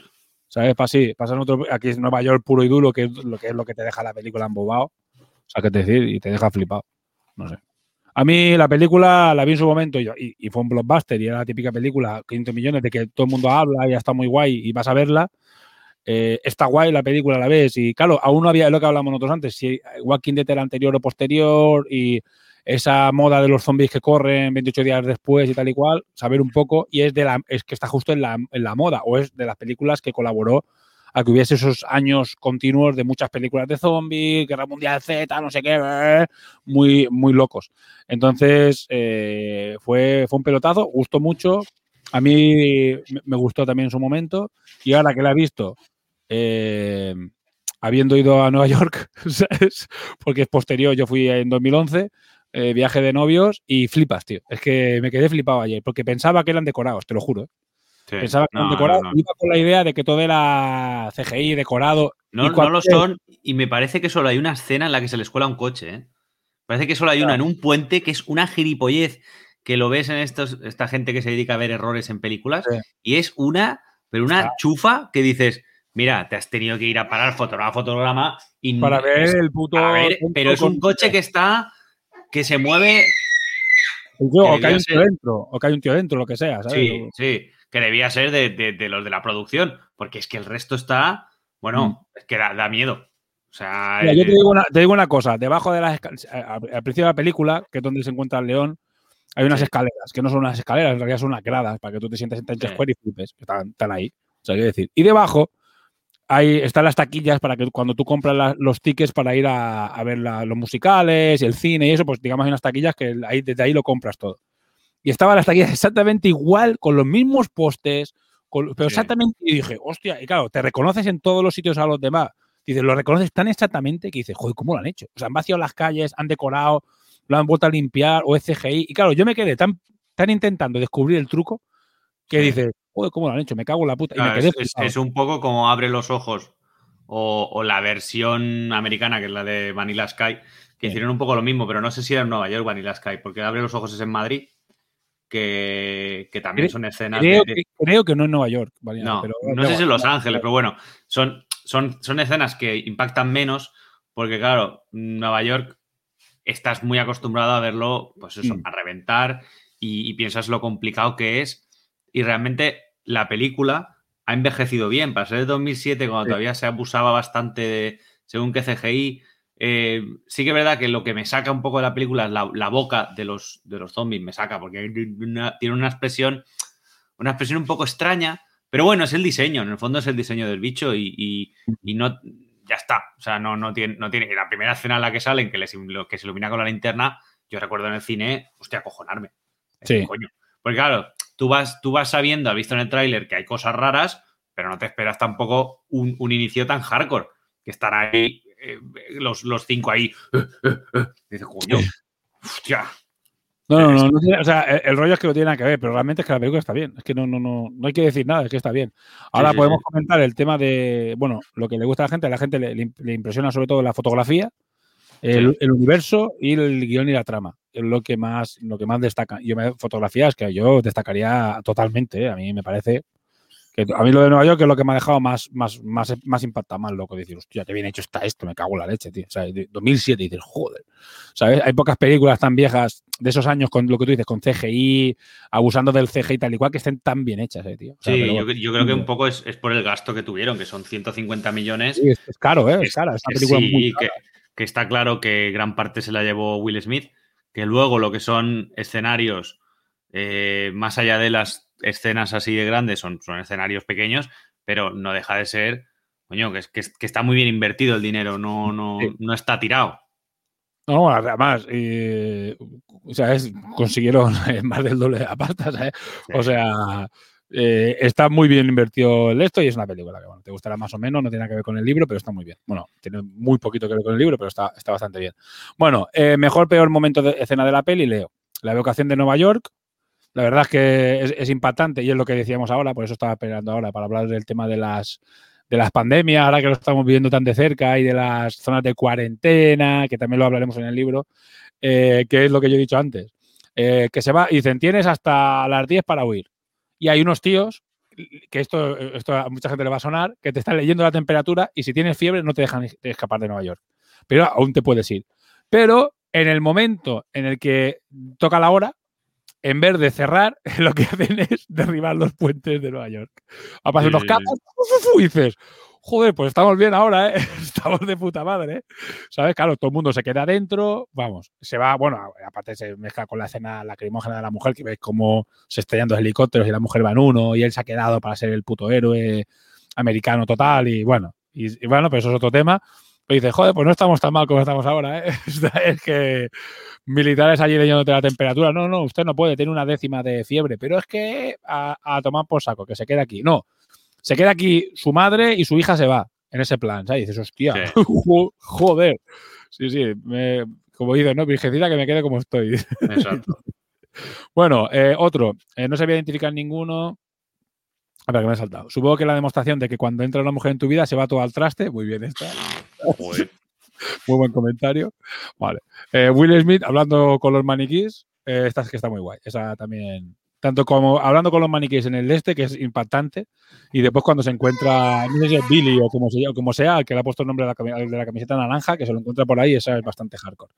¿Sabes? Pa- sí, pasa en otro. Aquí es Nueva York puro y duro, que es lo que es lo que te deja la película embobado. O sea, te decir, y te deja flipado. No sé. A mí la película la vi en su momento y, y- fue un blockbuster y era la típica película, 500 millones, de que todo el mundo habla y está muy guay y vas a verla. Eh, está guay la película, la ves y claro, aún no había lo que hablamos nosotros antes, si Walking Dead era anterior o posterior y esa moda de los zombies que corren 28 días después y tal y cual, saber un poco y es de la es que está justo en la, en la moda o es de las películas que colaboró a que hubiese esos años continuos de muchas películas de zombies, Guerra Mundial Z, no sé qué, muy, muy locos. Entonces, eh, fue, fue un pelotazo, gustó mucho. A mí me- gustó también en su momento. Y ahora que la he visto, eh, habiendo ido a Nueva York, (laughs) porque es posterior, yo fui en 2011, eh, viaje de novios y flipas, tío. Es que me quedé flipado ayer, porque pensaba que eran decorados, te lo juro. Sí. Pensaba que No, decorados, no, no. iba con la idea de que todo era CGI, decorado. No, no lo son, y me parece que solo hay una escena en la que se les cuela un coche. ¿eh? Parece que solo hay una en un puente que es una gilipollez que lo ves en estos, esta gente que se dedica a ver errores en películas Sí. y es una, pero una chufa que dices, mira, te has tenido que ir a parar fotograma a fotograma y Para no- ver es- el puto. ver, pero es un coche que está, que se mueve, que o que hay un tío ser- dentro, o que hay un tío dentro, lo que sea, ¿sabes? sí, sí, que debía ser de, de- de los de la producción, porque es que el resto está, bueno, es que da, da miedo. O sea, Mm. Yo te eh, digo, una, te digo una cosa, debajo de las escaleras, al principio de la película, que es donde se encuentra el león, hay unas Sí. escaleras, que no son unas escaleras, en realidad son unas gradas, para que tú te sientas en Times Sí. Square y flipes, que están, están ahí. O sea, quiero decir. Y debajo hay, están las taquillas para que cuando tú compras la- los tickets para ir a, a ver la- los musicales y el cine y eso, pues digamos hay unas taquillas que ahí, desde ahí lo compras todo. Y estaban las taquillas exactamente igual, con los mismos postes, con- pero Sí. exactamente, y dije, hostia, y claro, te reconoces en todos los sitios a los demás. Dices, lo reconoces tan exactamente que dices, joder, ¿cómo lo han hecho? O sea, han vaciado las calles, han decorado, lo han vuelto a limpiar, o es CGI. Y claro, yo me quedé tan, tan intentando descubrir el truco que dices, joder, ¿cómo lo han hecho? Me cago en la puta. y me claro, quedé es, un poco como abre los ojos o, o la versión americana, que es la de Vanilla Sky, que hicieron un poco lo mismo, pero no sé si era en Nueva York Vanilla Sky, porque Abre los ojos es en Madrid, que, que también son escenas Creo, de- que, creo que no en Nueva York. Vale, no, pero- no sé si en Los Ángeles, pero bueno, son, son, son escenas que impactan menos porque, claro, Nueva York estás muy acostumbrado a verlo, pues eso, Mm. a reventar y, y piensas lo complicado que es. Y realmente la película ha envejecido bien. Para ser de 2007, cuando Sí. todavía se abusaba bastante de según qué CGI, eh, sí que es verdad que lo que me saca un poco de la película es la, la boca de los, de los zombies, me saca, porque una- tiene una expresión, una expresión un poco extraña, pero bueno, es el diseño, en el fondo es el diseño del bicho y, y- y no, ya está, o sea, no, no, tiene, no tiene, la primera escena en la que salen, que, les, que se ilumina con la linterna, yo recuerdo en el cine, hostia, acojonarme. Sí. Coño. Porque claro, tú vas, tú vas sabiendo, has visto en el tráiler que hay cosas raras, pero no te esperas tampoco un, un inicio tan hardcore, que están ahí eh, los, los cinco ahí. Dices, coño, hostia. No, no, no, no tiene- o sea, el, rollo es que no tiene nada que ver, pero realmente es que la película está bien. Es que no, no, no, no hay que decir nada, es que está bien. Ahora sí, podemos sí. comentar el tema de, bueno, lo que le gusta a la gente, a la gente le, le imp- le impresiona sobre todo la fotografía, el, Sí. el universo y el guion y la trama. Es lo que más, lo que más destaca. Yo me fotografías que yo destacaría totalmente, ¿eh? a mí me parece que a mí lo de Nueva York es lo que me ha dejado más, más, más, más impactado, más loco. Decir, hostia, qué bien hecho está esto, me cago en la leche, tío. O sea, de 2007 y dices, joder. ¿Sabes? Hay pocas películas tan viejas de esos años con lo que tú dices, con CGI, abusando del CGI tal y cual, que estén tan bien hechas, eh, tío. O sea, Sí, pero yo, creo que un poco es, es por el gasto que tuvieron, que son 150 millones. Sí, es, es caro, ¿eh? Es cara. Es una que película sí, muy que, cara. que está claro que gran parte se la llevó Will Smith, que luego lo que son escenarios, eh, más allá de las escenas así de grandes, son, son escenarios pequeños, pero no deja de ser, coño, que, que, que está muy bien invertido el dinero, no, no, Sí. no está tirado. No, además, eh, o sea, es- consiguieron (laughs) más del doble de la pasta, ¿sabes? O sea, eh, está muy bien invertido el esto y es una película que, bueno, te gustará más o menos, no tiene nada que ver con el libro, pero está muy bien. Bueno, tiene muy poquito que ver con el libro, pero está, está bastante bien. Bueno, eh, mejor, peor momento de escena de la peli, leo. La evocación de Nueva York. La verdad es que es, impactante y es lo que decíamos ahora, por eso estaba esperando ahora para hablar del tema de las de las pandemias, ahora que lo estamos viviendo tan de cerca y de las zonas de cuarentena, que también lo hablaremos en el libro, eh, que es lo que yo he dicho antes. Eh, que se va y dicen, tienes hasta las 10 para huir. Y hay unos tíos, que esto, esto a mucha gente le va a sonar, que te están leyendo la temperatura y si tienes fiebre no te dejan escapar de Nueva York. Pero aún te puedes ir. Pero en el momento en el que toca la hora, en vez de cerrar, (laughs) lo que hacen es derribar los puentes de Nueva York. Aparecen Sí, unos capos (laughs) y dices, joder, pues estamos bien ahora, ¿eh? (laughs) Estamos de puta madre, ¿eh? ¿Sabes? Claro, todo el mundo se queda adentro, vamos, se va, bueno, aparte se mezcla con la escena lacrimógena de la mujer, que ves cómo se estrellan dos helicópteros y la mujer va en uno y él se ha quedado para ser el puto héroe americano total y bueno, y, y bueno, pero eso es otro tema. Pero dices, joder, pues no estamos tan mal como estamos ahora, ¿eh? (laughs) Es que militares allí leyéndote la temperatura. No, no, usted no puede, tiene una décima de fiebre, pero es que a, a tomar por saco, que se quede aquí. No, se queda aquí su madre y su hija se va en ese plan, ¿sabes? Y dices, hostia, Sí. (laughs) joder. Sí, sí, me- como dices, ¿no? Virgencita que me quede como estoy. (laughs) Exacto. Bueno, eh, otro, eh, no se había identificar ninguno. A ver, que me he saltado. Supongo que la demostración de que cuando entra una mujer en tu vida se va todo al traste. Muy bien esta. Joder. (laughs) Muy buen comentario. Vale. Eh, Will Smith hablando con los maniquís. eh, esta es que está muy guay. Esa también. Tanto como hablando con los maniquíes en el este, que es impactante. Y después cuando se encuentra, no sé si es Billy o como, se, o como sea, que le ha puesto el nombre de la, de la camiseta naranja, que se lo encuentra por ahí, esa es bastante hardcore.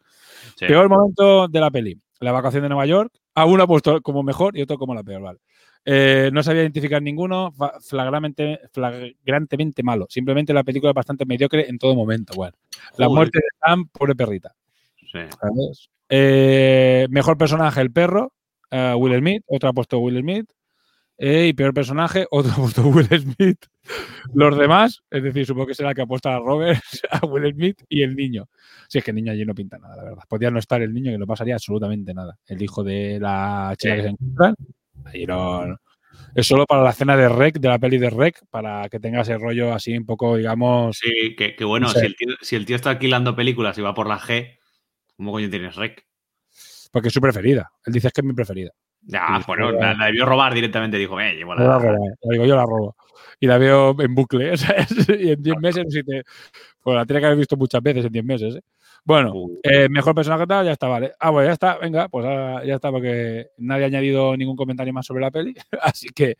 Sí. Peor momento de la peli. La vacación de Nueva York. A uno ha puesto como mejor y otro como la peor, vale. Eh, no sabía identificar ninguno, flagrantemente, malo. Simplemente la película es bastante mediocre en todo momento. Bueno, la muerte de Sam, pobre perrita. Eh, mejor personaje, el perro, eh, Will Smith. Otro ha puesto Will Smith. Eh, y peor personaje, otro (laughs) ha puesto Will Smith. Los demás, es decir, supongo que será el que ha puesto a Robert, (laughs) a Will Smith y el niño. Si es que el niño allí no pinta nada, la verdad. Podría no estar el niño que no pasaría absolutamente nada. El hijo de la chica que se encuentran. No- Es solo para la escena de Rec, de la peli de Rec, para que tenga ese rollo así un poco, digamos. Sí, que, que bueno, No sé. si, el tío, si el tío está alquilando películas y va por la G, ¿cómo coño tienes rec? Porque es su preferida. Él dice "Es que es mi preferida. Ya, bueno, sí, la, la debió robar directamente. Dijo, eh, llevo la la. robo, la digo, yo la robo. Y la veo en bucle, (laughs) ¿sabes? Y en 10 meses, si te, pues la tiene que haber visto muchas veces en 10 meses. ¿eh? Bueno, eh, mejor personaje tal, ya está, vale. Ah, bueno, ya está, venga, pues ahora ya está, porque nadie ha añadido ningún comentario más sobre la peli. (laughs) Así que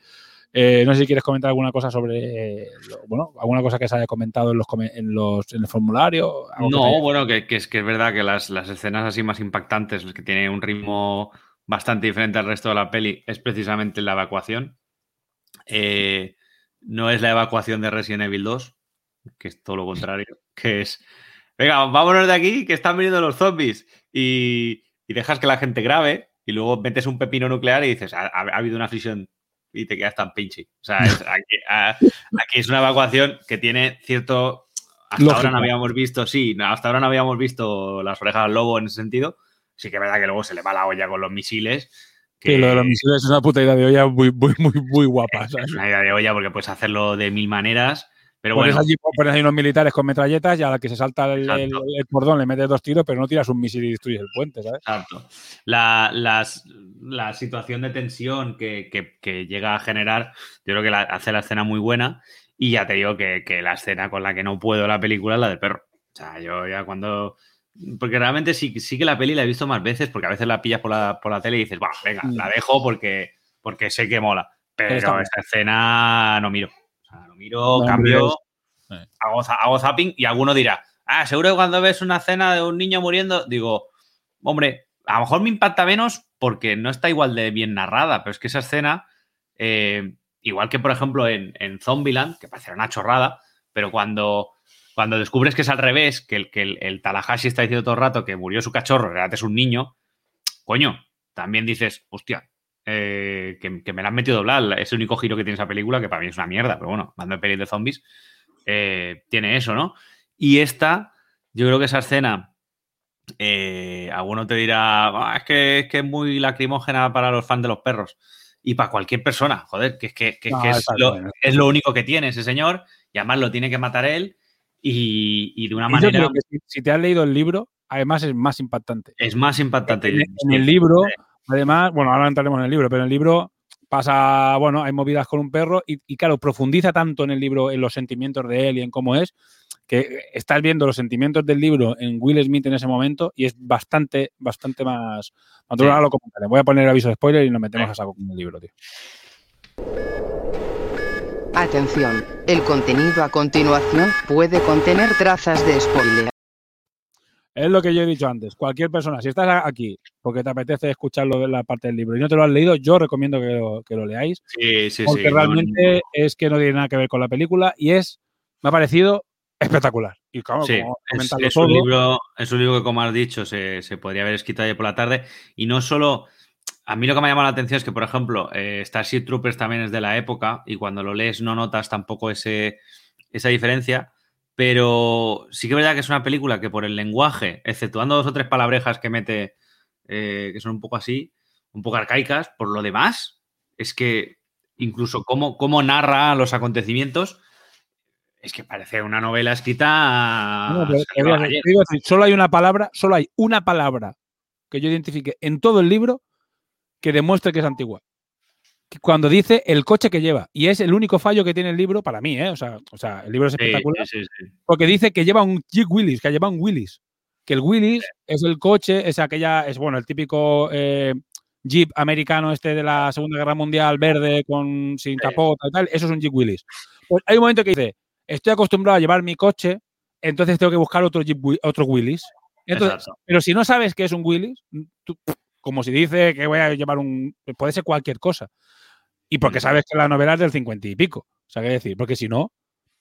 eh, no sé si quieres comentar alguna cosa sobre, eh, lo- bueno, alguna cosa que se haya comentado en los, en los en el formulario. que No, bueno, que, que es que es verdad que las, las escenas así más impactantes, que tiene un ritmo bastante diferente al resto de la peli, es precisamente la evacuación. Eh, no es la evacuación de Resident Evil 2, que es todo lo contrario, (laughs) que es, venga, vámonos de aquí, que están viniendo los zombies, y, y dejas que la gente grabe, y luego metes un pepino nuclear y dices, ha, ha- ha habido una fricción y te quedas tan pinche. O sea, es- (laughs) aquí, a- aquí es una evacuación que tiene cierto... Hasta ahora Lógica. no habíamos visto, sí, hasta ahora no habíamos visto las orejas al lobo en ese sentido. Sí que es verdad que luego se le va la olla con los misiles. Que Sí, lo de los misiles es una puta idea de olla muy, muy, muy, muy guapa. ¿sabes? es una idea de olla porque puedes hacerlo de mil maneras. Pero pones, bueno, allí, pones ahí unos militares con metralletas y a la que se salta el, el- el cordón le metes dos tiros, pero no tiras un misil y destruyes el puente, ¿sabes? Exacto. La, las- la situación de tensión que, que- que llega a generar, yo creo que la- hace la escena muy buena. Y ya te digo que, que la escena con la que no puedo la película es la del perro. O sea, yo ya cuando. Porque realmente sí, sí que la peli la he visto más veces, porque a veces la pillas por la, por la tele y dices, va, venga, Mm. la dejo porque, porque sé que mola. Pero esta escena no miro. Miro, No, cambio, eh. hago, hago zapping y alguno dirá, ah, seguro que cuando ves una escena de un niño muriendo, digo, hombre, a lo mejor me impacta menos porque no está igual de bien narrada, pero es que esa escena, eh, igual que por ejemplo en, en Zombieland, que parecerá una chorrada, pero cuando, cuando descubres que es al revés, que el, que el, el Tallahassee está diciendo todo el rato que murió su cachorro, en realidad es un niño, coño, también dices, hostia, eh, que, que me la han metido doblar, es el único giro que tiene esa película, que para mí es una mierda, pero bueno, mando pelis de zombies, eh, tiene eso, ¿no? Y esta, yo creo que esa escena, eh, alguno te dirá, "Ah, es, que, es que es muy lacrimógena para los fans de los perros. Y para cualquier persona, joder, que es que, que- No, es, lo, bien. es lo único que tiene ese señor, y además lo tiene que matar él, y, y de una Y yo manera creo que si, si te has leído el libro, además es más impactante. es más impactante. En, en el libro, además, bueno, ahora entraremos en el libro, pero en el libro pasa, bueno, hay movidas con un perro y, y, claro, profundiza tanto en el libro, en los sentimientos de él y en cómo es, que estás viendo los sentimientos del libro en Will Smith en ese momento y es bastante, bastante más... duro. Sí. Lo comentaré. Voy a poner el aviso de spoiler y nos metemos a saco con el libro, tío. Atención, el contenido a continuación puede contener trazas de spoiler. Es lo que yo he dicho antes. Cualquier persona, si estás aquí porque te apetece escucharlo de la parte del libro y no te lo has leído, yo recomiendo que lo, que lo leáis. Sí, sí, porque sí. no- realmente es que no tiene nada que ver con la película y es, me ha parecido espectacular. Y claro, Sí, como es, un libro, es un libro que, como has dicho, se, se podría haber escrito ayer por la tarde. Y no solo. A mí lo que me ha llamado la atención es que, por ejemplo, eh, Starship Troopers también es de la época y cuando lo lees no notas tampoco ese, esa diferencia. Pero sí que es verdad que es una película que por el lenguaje, exceptuando dos o tres palabrejas que mete, eh, que son un poco así, un poco arcaicas, por lo demás, es que incluso cómo, cómo narra los acontecimientos, es que parece una novela escrita. No, pero digo solo hay una palabra, solo hay una palabra que yo identifique en todo el libro que demuestre que es antigua. Cuando dice el coche que lleva. Y es el único fallo que tiene el libro para mí, ¿eh? O sea, o sea el libro es espectacular. sí, sí, sí. Porque dice que lleva un Jeep Willis, que lleva un Willis. Que el Willis es el coche, es aquella, es bueno, el típico eh, Jeep americano este de la Segunda Guerra Mundial, verde, con sin capota y tal. Eso es un Jeep Willis. Pues hay un momento que dice, estoy acostumbrado a llevar mi coche, entonces tengo que buscar otro Jeep, otro Willis. Entonces, pero si no sabes que es un Willis, tú- como si dice que voy a llevar un. Puede ser cualquier cosa. Y porque sabes que la novela es del 50 y pico. O sea, qué decir, porque si no,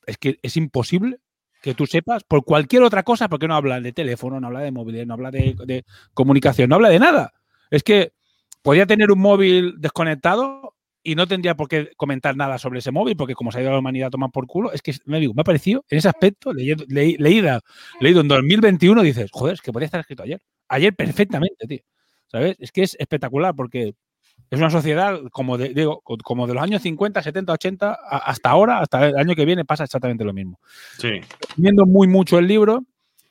es que es imposible que tú sepas por cualquier otra cosa, porque no habla de teléfono, no habla de móvil, no habla de, de comunicación, no habla de nada. Es que podría tener un móvil desconectado y no tendría por qué comentar nada sobre ese móvil, porque como se ha ido la humanidad a tomar por culo, es que me, digo, me ha parecido, en ese aspecto, leyendo- leí- leída, leído en 2021, dices, joder, es que podría estar escrito ayer. Ayer perfectamente, tío. ¿Sabes? Es que es espectacular porque es una sociedad, como de, digo, co- como de los años 50, 70, 80, a- hasta ahora, hasta el año que viene, pasa exactamente lo mismo. Sí. Viendo muy mucho el libro,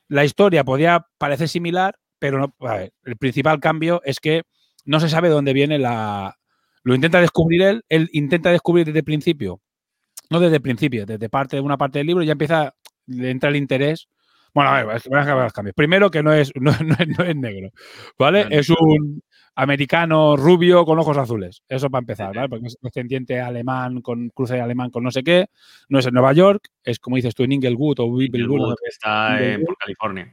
la historia podía parecer similar, pero no, a ver, el principal cambio es que no se sabe de dónde viene la. Lo intenta descubrir él, él intenta descubrir desde el principio, no desde el principio, desde parte de una parte del libro, ya empieza, le entra el interés. Bueno, a ver, voy a acabar los cambios. Primero que no es, no, (laughs) no es, no es negro, ¿vale? Es un americano rubio con ojos azules. Eso para empezar, ¿vale? Porque es descendiente alemán con cruce alemán con no sé qué. No es en Nueva York, es como dices tú en Inglewood o Inglewood, que está en, por California.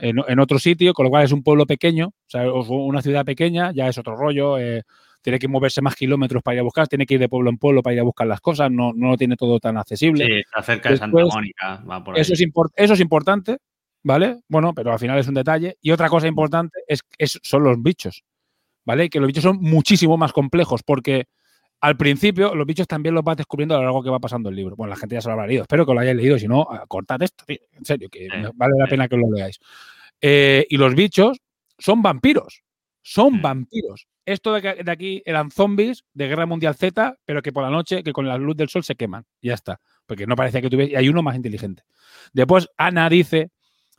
en, en otro sitio, con lo cual es un pueblo pequeño, o sea, una ciudad pequeña, ya es otro rollo. eh, tiene que moverse más kilómetros para ir a buscar, tiene que ir de pueblo en pueblo para ir a buscar las cosas, no, no lo tiene todo tan accesible. Sí, está cerca de Santa Mónica. Va por ahí. Eso es, eso es importante, ¿vale? Bueno, pero al final es un detalle. Y otra cosa importante es, es- son los bichos, ¿vale? Que los bichos son muchísimo más complejos porque al principio los bichos también los vas descubriendo a lo largo que va pasando el libro. Bueno, la gente ya se lo habrá leído, espero que lo hayáis leído, si no, ah, cortad esto, tío, en serio, que vale la pena que lo leáis. Eh, y los bichos son vampiros, son vampiros. Esto de, que- de aquí eran zombies de Guerra Mundial Z, pero que por la noche, que con la luz del sol se queman. Y ya está. Porque no parecía que tuviese. Y hay uno más inteligente. Después, Ana dice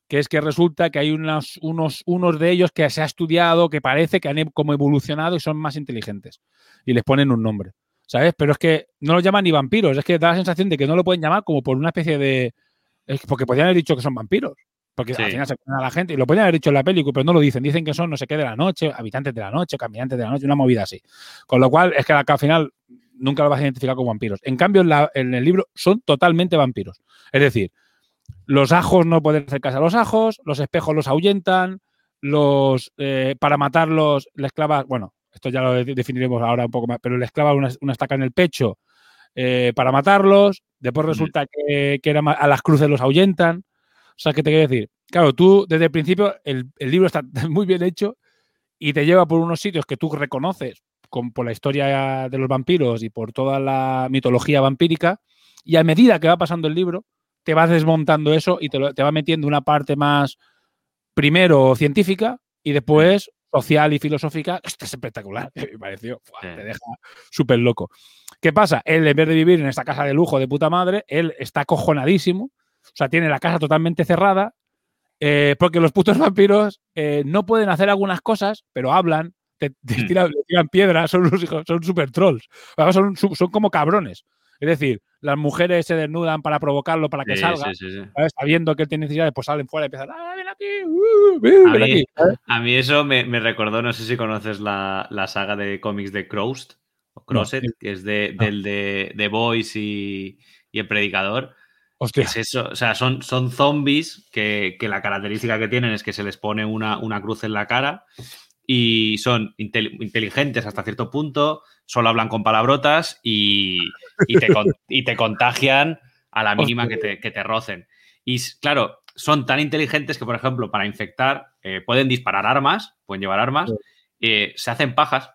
que es que resulta que hay unos, unos, unos de ellos que se ha estudiado, que parece que han e- como evolucionado y son más inteligentes. Y les ponen un nombre. ¿Sabes? Pero es que no los llaman ni vampiros. Es que da la sensación de que no lo pueden llamar como por una especie de. es porque podrían haber dicho que son vampiros. Porque Sí. al final se ponen a la gente y lo podrían haber dicho en la película, pero no lo dicen. Dicen que son no sé qué de la noche, habitantes de la noche, caminantes de la noche, una movida así. Con lo cual es que al final nunca lo vas a identificar como vampiros. En cambio, en, la- en el libro son totalmente vampiros. Es decir, los ajos no pueden acercarse a los ajos, los espejos los ahuyentan, los eh, para matarlos les clavas, bueno, esto ya lo de- definiremos ahora un poco más, pero les clavas una, una estaca en el pecho eh, para matarlos, después resulta que, que era a las cruces los ahuyentan. O sea, ¿qué te quiero decir? Claro, tú desde el principio el, el libro está (laughs) muy bien hecho y te lleva por unos sitios que tú reconoces con, por la historia de los vampiros y por toda la mitología vampírica y a medida que va pasando el libro te vas desmontando eso y te, lo- te va metiendo una parte más primero científica y después social y filosófica. Esto es espectacular, (laughs) me pareció. Te deja súper loco. ¿Qué pasa? Él, en vez de vivir en esta casa de lujo de puta madre, él está acojonadísimo. O sea, tiene la casa totalmente cerrada. eh, porque los putos vampiros eh, no pueden hacer algunas cosas, pero hablan, te, te tiran, piedras, son unos hijos, son super trolls. Además, Son, su- son como cabrones. Es decir, las mujeres se desnudan para provocarlo, para que Sí, salga. Sabiendo que él tiene necesidades, pues salen fuera y empiezan, ¡ah, ven aquí! uh, ven, A ven mí, aquí", a mí eso me, me recordó, no sé si conoces la, la saga de cómics de Crossed, o Crosset, No. que es de, No. del de, de Boys y, y El Predicador. Hostia. Es eso, o sea, son, son zombies que, que la característica que tienen es que se les pone una, una cruz en la cara y son intel- inteligentes hasta cierto punto, solo hablan con palabrotas y, y te, (laughs) y te contagian a la mínima que te, que te rocen. Y claro, son tan inteligentes que, por ejemplo, para infectar eh, pueden disparar armas, pueden llevar armas, eh, se hacen pajas,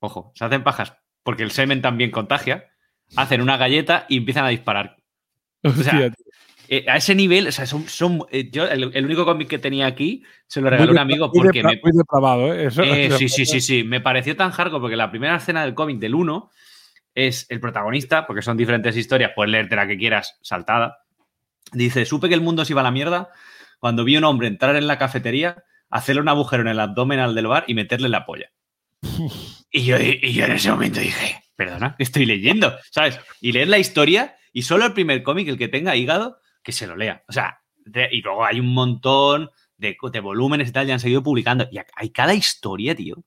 ojo, se hacen pajas porque el semen también contagia, hacen una galleta y empiezan a disparar. O sea. Eh, a ese nivel, o sea, son, son- eh, yo el, el único cómic que tenía aquí se lo regaló Muy un amigo muy porque depra- me, muy depravado, ¿eh? Eso- eh, (laughs) sí, sí, sí, sí. Me pareció tan hardcore porque la primera escena del cómic del 1 es el protagonista, porque son diferentes historias, puedes leerte la que quieras saltada. Dice: Supe que el mundo se iba a la mierda cuando vi a un hombre entrar en la cafetería, hacerle un agujero en el abdomen al del bar y meterle la polla. (laughs) Y yo, y yo en ese momento dije: Perdona, ¿qué estoy leyendo? ¿Sabes? Y leer la historia y solo el primer cómic, el que tenga hígado, que se lo lea. O sea, y luego hay un montón de, de volúmenes y tal, ya han seguido publicando. Y hay cada historia, tío. O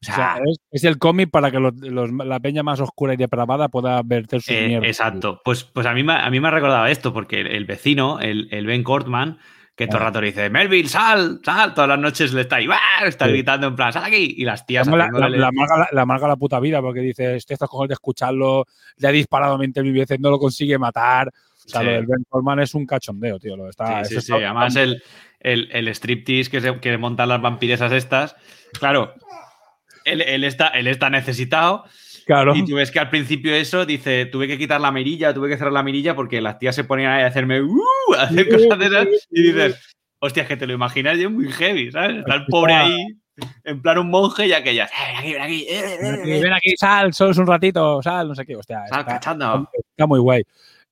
sea, O sea, es, es el cómic para que los- los- la peña más oscura y depravada pueda verter sus Eh, mierdas. exacto. Pues, pues a, mí, me- a mí me ha recordado esto, porque el, el vecino, el, el Ben Cortman, que todo el rato le dice, Melville, sal, sal, todas las noches le está ahí, ¡ah! está Sí. gritando en plan, sal aquí, y las tías la, la, la amarga, la- la la puta vida porque dice, estoy estos cojones de escucharlo, le ha disparado 20 mil veces, no lo consigue matar. O sea, Sí. lo del Ben Coleman es un cachondeo, tío. Lo está, Sí, sí, sí. Además, el, el, el striptease que, se, que montan las vampiresas estas, claro, él, él está, él está necesitado. Claro. Y tú ves que al principio eso dice, tuve que quitar la mirilla, tuve que cerrar la mirilla porque las tías se ponían ahí a hacerme, "Uh", a hacer cosas de esas. Y dices, hostia, es que te lo imaginas yo muy heavy, ¿sabes? Está el pobre ahí, en plan un monje y aquellas, "Eh, ven aquí, ven aquí, eh, Ven aquí, eh". ven aquí, sal, solo es un ratito, sal, no sé qué. Hostia, Sal, está, cachando. está muy guay.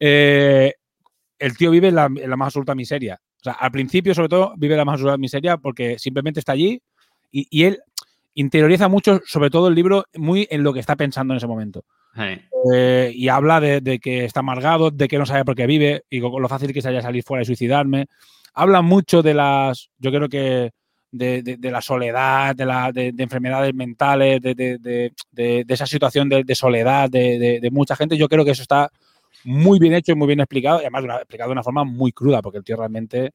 Eh, el tío vive en la, en la más absoluta miseria. O sea, al principio, sobre todo, vive en la más absoluta miseria porque simplemente está allí y, y él interioriza mucho, sobre todo el libro, muy en lo que está pensando en ese momento. Eh, y habla de, que está amargado, de que no sabe por qué vive y lo fácil que sería salir fuera y suicidarme. Habla mucho de las, yo creo que de, la soledad, de, la, de, enfermedades mentales, de, esa situación de, soledad de, mucha gente. Yo creo que eso está muy bien hecho y muy bien explicado, y además explicado de una forma muy cruda, porque el tío realmente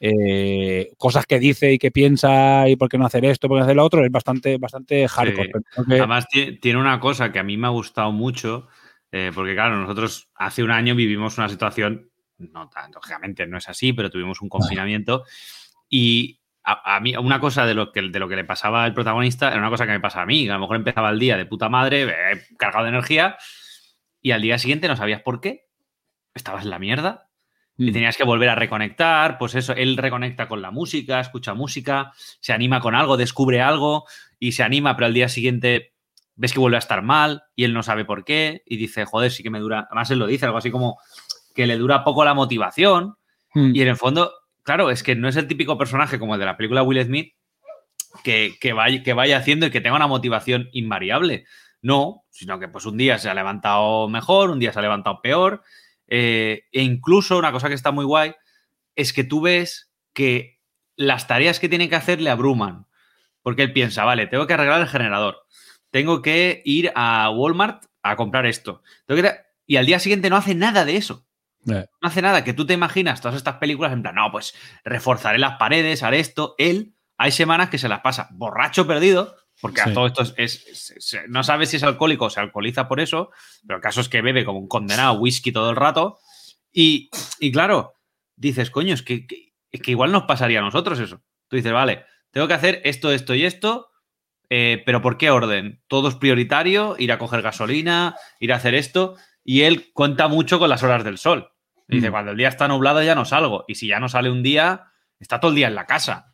eh, cosas que dice y que piensa y por qué no hacer esto, por qué no hacer lo otro, es bastante, bastante hardcore. Además, tiene una cosa que a mí me ha gustado mucho, eh, porque claro, nosotros hace un año vivimos una situación, no tan, lógicamente no es así, pero tuvimos un confinamiento y a, mí una cosa de lo, que, de lo que le pasaba al protagonista era una cosa que me pasa a mí, a lo mejor empezaba el día de puta madre, eh, cargado de energía, y al día siguiente no sabías por qué, estabas en la mierda, y mm. tenías que volver a reconectar, pues eso, él reconecta con la música, escucha música, se anima con algo, descubre algo y se anima, pero al día siguiente ves que vuelve a estar mal y él no sabe por qué y dice, joder, sí que me dura, además él lo dice, algo así como que le dura poco la motivación mm. y en el fondo, claro, es que no es el típico personaje como el de la película Will Smith que, que, vaya, que vaya haciendo y que tenga una motivación invariable. No, sino que pues un día se ha levantado mejor, un día se ha levantado peor eh, e incluso una cosa que está muy guay es que tú ves que las tareas que tiene que hacer le abruman. Porque él piensa, vale, tengo que arreglar el generador, tengo que ir a Walmart a comprar esto. Y al día siguiente no hace nada de eso. Eh. No hace nada, que tú te imaginas todas estas películas en plan, no, pues reforzaré las paredes, haré esto. Él, hay semanas que se las pasa borracho perdido, porque a todo esto es, no sabe si es alcohólico o se alcoholiza por eso, pero el caso es que bebe como un condenado whisky todo el rato. Y, claro, dices, coño, es que, es que igual nos pasaría a nosotros eso. Tú dices, vale, tengo que hacer esto, esto y esto, eh, pero ¿por qué orden? Todo es prioritario, ir a coger gasolina, ir a hacer esto, y él cuenta mucho con las horas del sol. Dice, mm. cuando el día está nublado ya no salgo, y si ya no sale un día, está todo el día en la casa.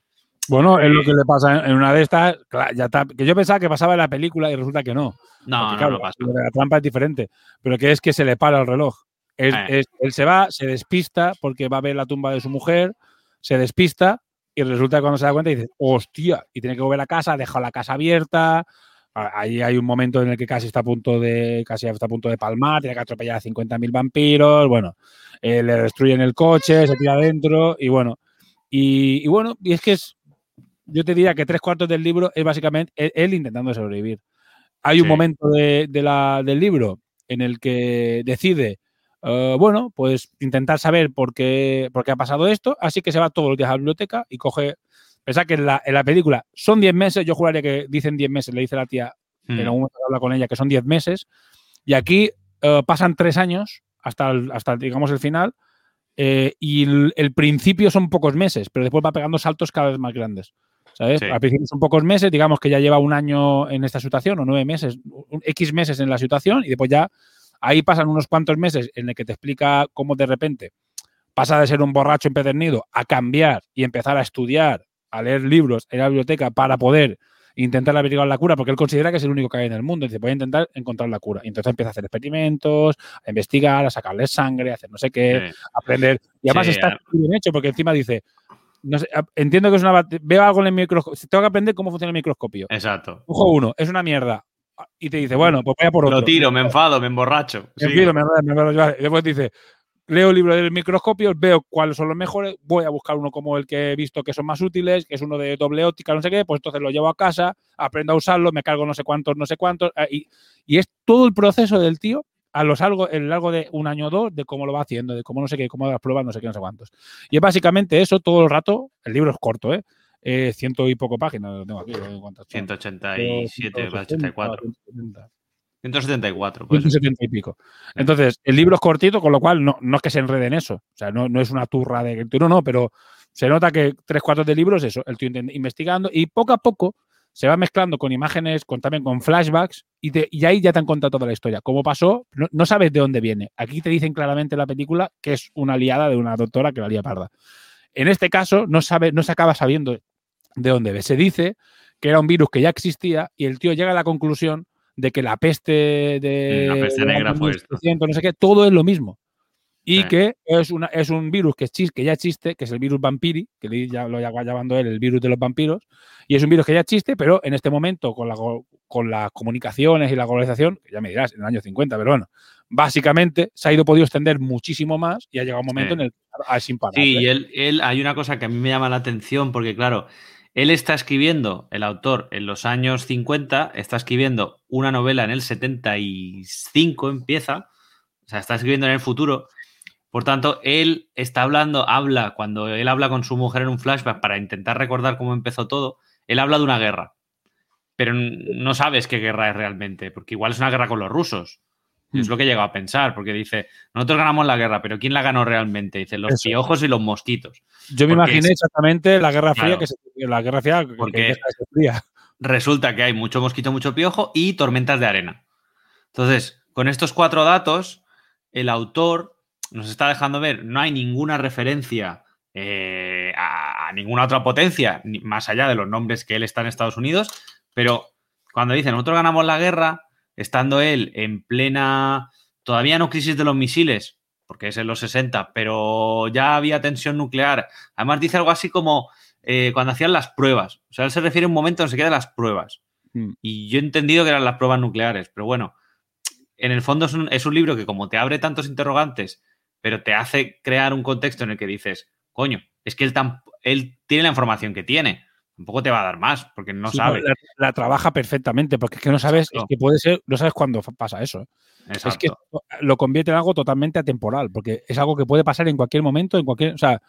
Bueno, es lo que le pasa en una de estas, ya que yo pensaba que pasaba en la película y resulta que no. No, no, pasa. La trampa es diferente, pero que es que se le para el reloj. Él, eh. él, se va, se despista porque va a ver la tumba de su mujer, se despista y resulta que cuando se da cuenta dice, hostia, y tiene que volver a casa, deja la casa abierta. Ahí hay un momento en el que casi está a punto de, casi está a punto de palmar, tiene que atropellar a 50.000 vampiros, bueno, eh, le destruyen el coche, se tira adentro y bueno. Y, y bueno, y es que es, yo te diría que tres cuartos del libro es básicamente él, intentando sobrevivir. Hay un momento de, del libro en el que decide, eh, bueno, pues intentar saber por qué, por qué ha pasado esto, así que se va todos los días a la biblioteca y coge, pensá que en la, en la película son 10 meses, yo juraría que dicen 10 meses, le dice la tía, en hmm. algún momento habla con ella, que son 10 meses, y aquí eh, pasan tres años hasta, hasta, digamos, el final, eh, y el, principio son pocos meses, pero después va pegando saltos cada vez más grandes. ¿Sabes? Al principio son pocos meses, digamos que ya lleva un año en esta situación o nueve meses, X meses en la situación y después ya ahí pasan unos cuantos meses en el que te explica cómo de repente pasa de ser un borracho empedernido a cambiar y empezar a estudiar, a leer libros en la biblioteca para poder intentar averiguar la cura, porque él considera que es el único que hay en el mundo. Dice, voy a intentar encontrar la cura. Y entonces empieza a hacer experimentos, a investigar, a sacarle sangre, a hacer no sé qué, a aprender. Y además está bien hecho, porque encima dice, no sé, entiendo que es una. Veo algo en el microscopio. Tengo que aprender cómo funciona el microscopio. Exacto. Ojo uno, es una mierda. Y te dice, bueno, pues voy a por otro. Lo tiro, me enfado, me emborracho. Me tiro, me Y después dice, leo el libro del microscopio, veo cuáles son los mejores, voy a buscar uno como el que he visto que son más útiles, que es uno de doble óptica, no sé qué, pues entonces lo llevo a casa, aprendo a usarlo, me cargo no sé cuántos, no sé cuántos. Eh, y, y es todo el proceso del tío a lo largo, el largo de un año o dos de cómo lo va haciendo, de cómo no sé qué, cómo las pruebas, no sé qué, no sé cuántos. Y es básicamente eso todo el rato. El libro es corto, ¿eh? eh ciento y poco páginas, lo tengo aquí. 187, 184. 174. Pues. 170 y pico. Entonces, el libro es cortito, con lo cual no, no es que se enrede en eso. O sea, no, no es una turra de... No, no, pero se nota que tres cuartos de libro es eso, el tío investigando y poco a poco se va mezclando con imágenes, con, también con flashbacks, y, y, ahí ya te han contado toda la historia. ¿Cómo pasó? No, sabes de dónde viene. Aquí te dicen claramente en la película que es una aliada de una doctora que la lía parda. En este caso, no, sabe, no se acaba sabiendo de dónde ve. Se dice que era un virus que ya existía y el tío llega a la conclusión de que la peste de. La peste negra fue esto. No sé qué, todo es lo mismo. Y Sí. que es, una, es un virus que, chis- que ya existe, que es el virus vampiri, que ya lo va llamando él el virus de los vampiros, y es un virus que ya existe, pero en este momento con, la, con las comunicaciones y la globalización, ya me dirás, en el año 50, pero bueno, básicamente se ha ido podido extender muchísimo más y ha llegado un momento Sí. en el que ah, sin parar. Sí, ¿eh? y él, él, hay una cosa que a mí me llama la atención, porque claro, él está escribiendo, el autor, en los años 50, está escribiendo una novela en el 75, empieza, o sea, está escribiendo en el futuro. Por tanto, él está hablando, habla, cuando él habla con su mujer en un flashback para intentar recordar cómo empezó todo, él habla de una guerra. Pero no sabes qué guerra es realmente, porque igual es una guerra con los rusos. Y Es lo que he llegado a pensar, porque dice, nosotros ganamos la guerra, pero ¿quién la ganó realmente? Dice, los Eso. piojos y los mosquitos. Yo me porque imaginé es- exactamente la Guerra Fría, Claro. que se, la Guerra Fría que- Porque- que ser fría. Resulta que hay mucho mosquito, mucho piojo y tormentas de arena. Entonces, con estos cuatro datos, el autor nos está dejando ver, no hay ninguna referencia eh, a, a ninguna otra potencia, más allá de los nombres que él está en Estados Unidos, pero cuando dice, nosotros ganamos la guerra, estando él en plena, todavía no crisis de los misiles, porque es en los 60, pero ya había tensión nuclear. Además dice algo así como eh, cuando hacían las pruebas. O sea, él se refiere a un momento en el que quedan las pruebas. Mm. Y yo he entendido que eran las pruebas nucleares, pero bueno, en el fondo es un, es un libro que como te abre tantos interrogantes, pero te hace crear un contexto en el que dices, coño, es que él, tam- él tiene la información que tiene, tampoco te va a dar más, porque no Sí, sabe. La, la trabaja perfectamente, porque es que no sabes, es que puede ser, no sabes cuándo pasa eso. ¿eh? Es que lo convierte en algo totalmente atemporal, porque es algo que puede pasar en cualquier momento, en cualquier, o sea,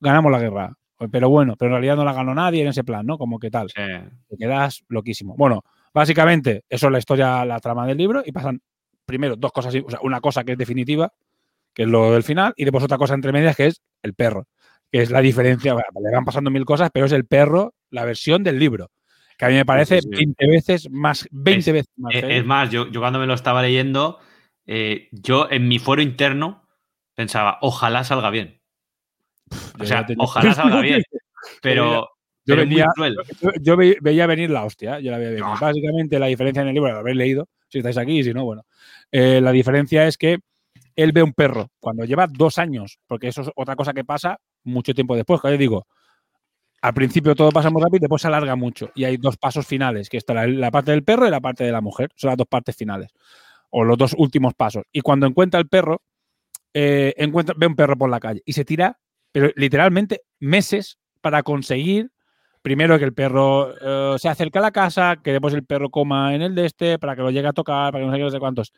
ganamos la guerra, pero bueno, pero en realidad no la ganó nadie en ese plan, ¿no? Como que tal, Sí. te quedas loquísimo. Bueno, básicamente eso es la historia, la trama del libro y pasan primero dos cosas, o sea, una cosa que es definitiva, que es lo del final, y después otra cosa entre medias que es el perro, que es la diferencia, bueno, le van pasando mil cosas, pero es el perro, la versión del libro, que a mí me parece sí. 20 veces más, 20 Es- veces más. Es, heavy. es más, yo, yo cuando me lo estaba leyendo, eh, yo en mi foro interno pensaba, ojalá salga bien. O sea, ojalá (laughs) salga bien. Pero, Yo cruel. yo, yo ve- veía venir la hostia, yo la veía venir. Ah. Básicamente la diferencia en el libro, lo habéis leído, si estáis aquí y si no, bueno. Eh, la diferencia es que él ve un perro cuando lleva dos años, porque eso es otra cosa que pasa mucho tiempo después. Que yo digo, al principio todo pasa muy rápido y después se alarga mucho. Y hay dos pasos finales, que está la, parte del perro y la parte de la mujer. Son las dos partes finales. O los dos últimos pasos. Y cuando encuentra el perro, eh, encuentra, ve un perro por la calle y se tira, pero literalmente meses para conseguir primero que el perro eh, se acerque a la casa, que después el perro coma en el de este, para que lo llegue a tocar, para que no sé qué, no sé cuántos.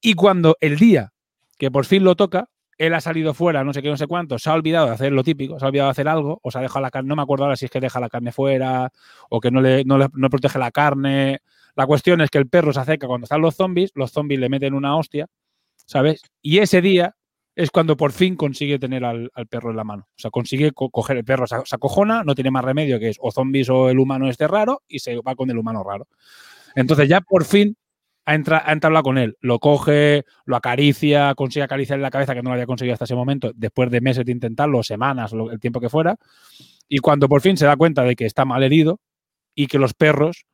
Y cuando el día que por fin lo toca, él ha salido fuera, no sé qué, no sé cuánto, se ha olvidado de hacer lo típico, se ha olvidado de hacer algo, o se ha dejado la carne, no me acuerdo ahora si es que deja la carne fuera, o que no le, no protege la carne. La cuestión es que el perro se acerca cuando están los zombies, los zombies le meten una hostia, ¿sabes? Y ese día es cuando por fin consigue tener al, perro en la mano. O sea, consigue co- coger el perro, se acojona, no tiene más remedio que es o zombies o el humano este raro y se va con el humano raro. Entonces ya por fin ha, entra, ha entablado con él. Lo coge, lo acaricia, consigue acariciarle la cabeza que no lo había conseguido hasta ese momento, después de meses de intentarlo, semanas, lo- el tiempo que fuera. Y cuando por fin se da cuenta de que está mal herido y que los perros,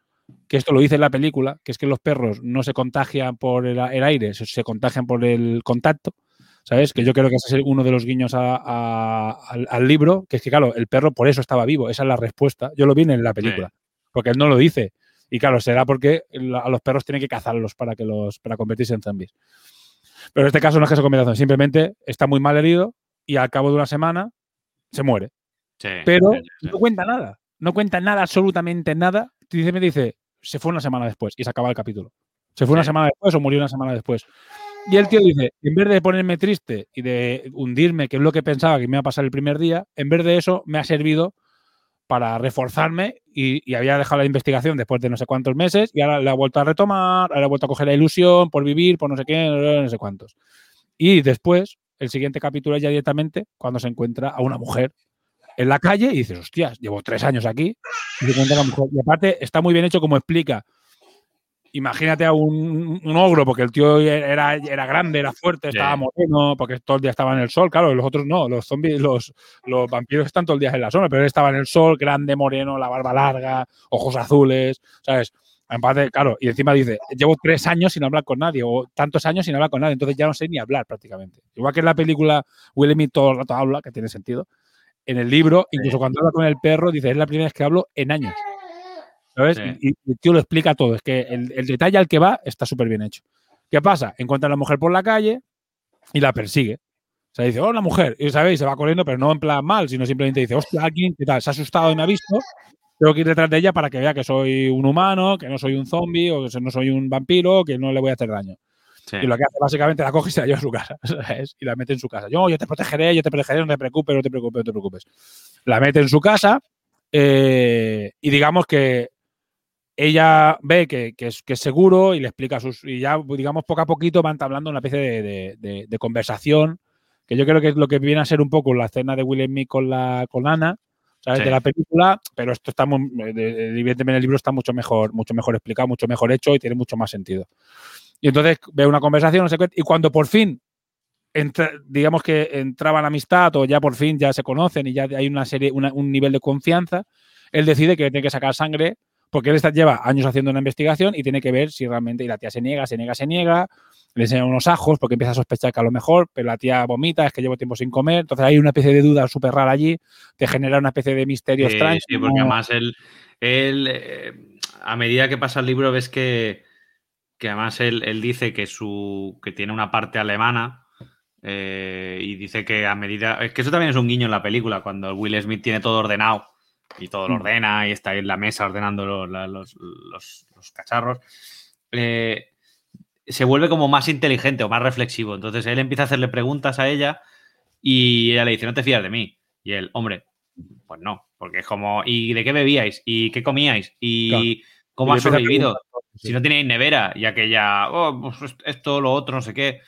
que esto lo dice en la película, que es que los perros no se contagian por el, el aire, se, se contagian por el contacto. ¿Sabes? Que yo creo que ese es uno de los guiños a- a- al, al libro, que es que, claro, el perro por eso estaba vivo, esa es la respuesta. Yo lo vi en la película, porque él no lo dice. Y claro, será porque a los perros tienen que cazarlos para, que los, para convertirse en zombies. Pero en este caso no es que se convierta en zombies, simplemente está muy mal herido y al cabo de una semana se muere. Sí, Pero sí, sí. no cuenta nada, no cuenta nada, absolutamente nada. Dice, me dice, se fue una semana después y se acaba el capítulo. Se fue una semana después o murió una semana después. Y el tío dice, en vez de ponerme triste y de hundirme, que es lo que pensaba que me iba a pasar el primer día, en vez de eso me ha servido para reforzarme y, había dejado la investigación después de no sé cuántos meses y ahora la ha vuelto a retomar, ahora ha vuelto a coger la ilusión por vivir, por no sé qué, no sé cuántos. Y después, el siguiente capítulo es ya directamente cuando se encuentra a una mujer en la calle y dices, hostias, llevo tres años aquí. Y aparte está muy bien hecho como explica. Imagínate a un, un ogro, porque el tío era, era grande, era fuerte, estaba moreno, porque todo el día estaba en el sol. Claro, los otros no, los zombies, los, los vampiros están todo el día en la sombra, pero él estaba en el sol, grande, moreno, la barba larga, ojos azules, ¿sabes? De- claro, y encima dice, llevo tres años sin hablar con nadie, o tantos años sin hablar con nadie, entonces ya no sé ni hablar prácticamente. Igual que en la película Will Smith todo el rato habla, que tiene sentido. En el libro, incluso cuando habla con el perro, dice, es la primera vez que hablo en años. ¿Sabes? Sí. Y, y el tío lo explica todo. Es que el, el detalle al que va está súper bien hecho. ¿Qué pasa? Encuentra a la mujer por la calle y la persigue. O sea, dice, oh, la mujer. Y sabéis, se va corriendo, pero no en plan mal, sino simplemente dice, hostia, alguien, ¿qué tal? Se ha asustado y me ha visto. Tengo que ir detrás de ella para que vea que soy un humano, que no soy un zombie, o que no soy un vampiro, que no le voy a hacer daño. Sí. Y lo que hace básicamente la coge y se la lleva a su casa. (laughs) ¿sabes? Y la mete en su casa. Yo, yo te protegeré, yo te protegeré, no te preocupes, no te preocupes, no te preocupes. La mete en su casa eh, y digamos que ella ve que, que es, que es seguro y le explica sus. Y ya, digamos, poco a poquito van entablando una especie de, de- de- de conversación que yo creo que es lo que viene a ser un poco la escena de Will Smith con, la, con Ana. ¿sabes? Sí. De la película, pero esto está muy, de- evidentemente en el libro está mucho mejor, mucho mejor explicado, mucho mejor hecho y tiene mucho más sentido. Y entonces ve una conversación, no sé qué, y cuando por fin, entra- digamos que entraban amistad o ya por fin ya se conocen y ya hay una serie, una- un nivel de confianza, él decide que tiene que sacar sangre porque él está, lleva años haciendo una investigación y tiene que ver si realmente, y la tía se niega, se niega, se niega, le enseña unos ajos porque empieza a sospechar que a lo mejor, pero la tía vomita, es que llevo tiempo sin comer, entonces hay una especie de duda súper rara allí, te genera una especie de misterio Sí, extraño. sí, porque además él, él eh, a medida que pasa el libro, ves que, que además él, él dice que su que tiene una parte alemana eh, y dice que a medida. Es que eso también es un guiño en la película, cuando Will Smith tiene todo ordenado y todo lo Mm. ordena y está ahí en la mesa ordenando los, la- los- los- los cacharros. eh, se vuelve como más inteligente o más reflexivo. Entonces él empieza a hacerle preguntas a ella y ella le dice, no te fías de mí. Y él, hombre, pues no, porque es como, ¿y de qué bebíais? ¿Y qué comíais? ¿Y Claro. cómo Y has sobrevivido? sí. Si no tenéis nevera, ya que ya, oh, pues esto, lo otro, no sé qué.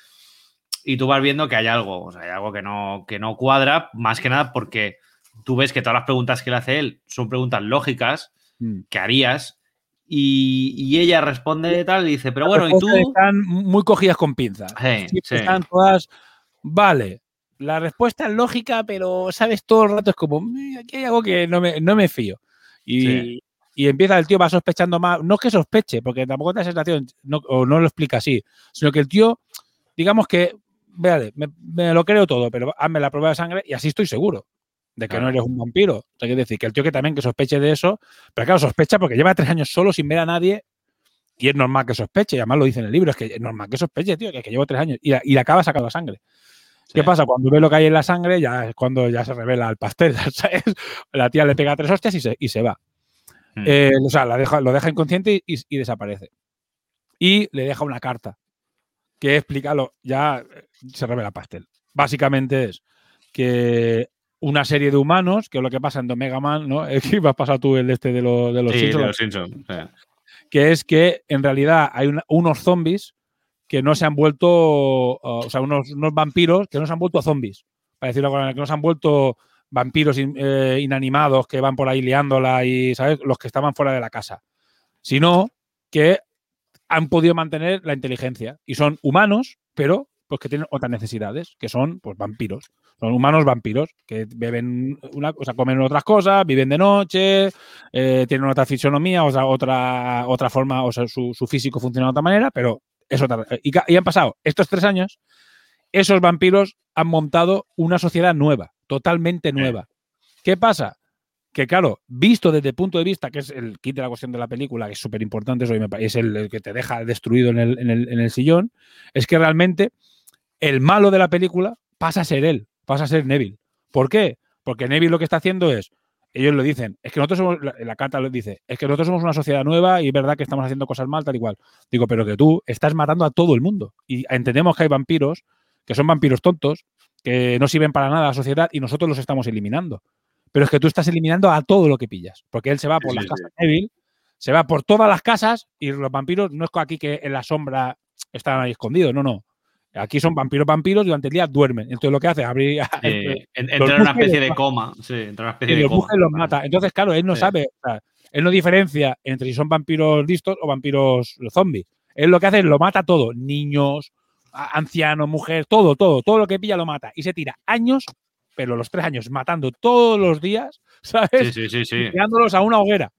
Y tú vas viendo que hay algo, o sea, hay algo que no, que no cuadra, más que nada porque tú ves que todas las preguntas que le hace él son preguntas lógicas Mm. que harías y, y ella responde tal y dice, pero bueno, ¿y tú? Están muy cogidas con pinzas. Sí, Siempre sí. Están todas. Vale. La respuesta es lógica, pero sabes todo el rato es como, "Mm, aquí hay algo que no me, no me fío. Y, y empieza el tío va sospechando más. No es que sospeche, porque tampoco te da sensación, no, o no lo explica así, sino que el tío, digamos que, vale, me, me lo creo todo, pero hazme la prueba de sangre y así estoy seguro de que Claro. no eres un vampiro. O sea, quiere decir que el tío que también que sospeche de eso, pero claro, sospecha porque lleva tres años solo sin ver a nadie y es normal que sospeche, y además lo dice en el libro, es que es normal que sospeche, tío, que, que llevo tres años y, la- y le acaba sacando sangre. ¿Qué Sí. pasa? Cuando ve lo que hay en la sangre, ya es cuando ya se revela el pastel, (laughs) ¿sabes? La tía le pega tres hostias y se, y se va. Hmm. Eh, o sea, la deja, lo deja inconsciente y, y desaparece. Y le deja una carta que explica lo, ya se revela el pastel. Básicamente es que una serie de humanos, que es lo que pasa en Omega Man, ¿no? (laughs) Es que vas a pasar tú el este de, lo- de los Sí, Simpsons, de los Simpsons. que es que en realidad hay una- unos zombies que no se han vuelto, o sea, unos, unos vampiros que no se han vuelto zombies, para decirlo con que no se han vuelto vampiros in- eh, inanimados que van por ahí liándola y, ¿sabes? Los que estaban fuera de la casa, sino que han podido mantener la inteligencia y son humanos, pero que tienen otras necesidades, que son pues vampiros. Son humanos vampiros que beben una, o sea, comen otras cosas, viven de noche, eh, tienen otra fisonomía, o sea, otra, otra forma, o sea, su, su físico funciona de otra manera, pero es otra. Y, ca- y han pasado estos tres años, esos vampiros han montado una sociedad nueva, totalmente nueva. ¿Qué pasa? Que claro, visto desde el punto de vista, que es el kit de la cuestión de la película, que es súper importante, es el, el que te deja destruido en el, en el- en el sillón, es que realmente el malo de la película pasa a ser él, pasa a ser Neville. ¿Por qué? Porque Neville lo que está haciendo es, ellos lo dicen, es que nosotros somos, la, la carta lo dice, es que nosotros somos una sociedad nueva y es verdad que estamos haciendo cosas mal, tal y cual. Digo, pero que tú estás matando a todo el mundo. Y entendemos que hay vampiros, que son vampiros tontos, que no sirven para nada a la sociedad y nosotros los estamos eliminando. Pero es que tú estás eliminando a todo lo que pillas, porque él se va por Sí, las sí, casas de Neville, se va por todas las casas y los vampiros no es aquí que en la sombra están ahí escondidos, no, no. Aquí son vampiros, vampiros, durante el día duermen. Entonces lo que hace es abrir. Entra en una especie y de coma. Sí, entra en una y especie de los coma. los mata. Entonces, claro, él no Sí. sabe, o sea, él no diferencia entre si son vampiros listos o vampiros zombies. Él lo que hace es lo mata todo. Niños, ancianos, mujeres, todo, todo, todo lo que pilla lo mata. Y se tira años, pero los tres años matando todos los días, (laughs) ¿sabes? Sí, sí, sí, sí. Y tirándolos a una hoguera.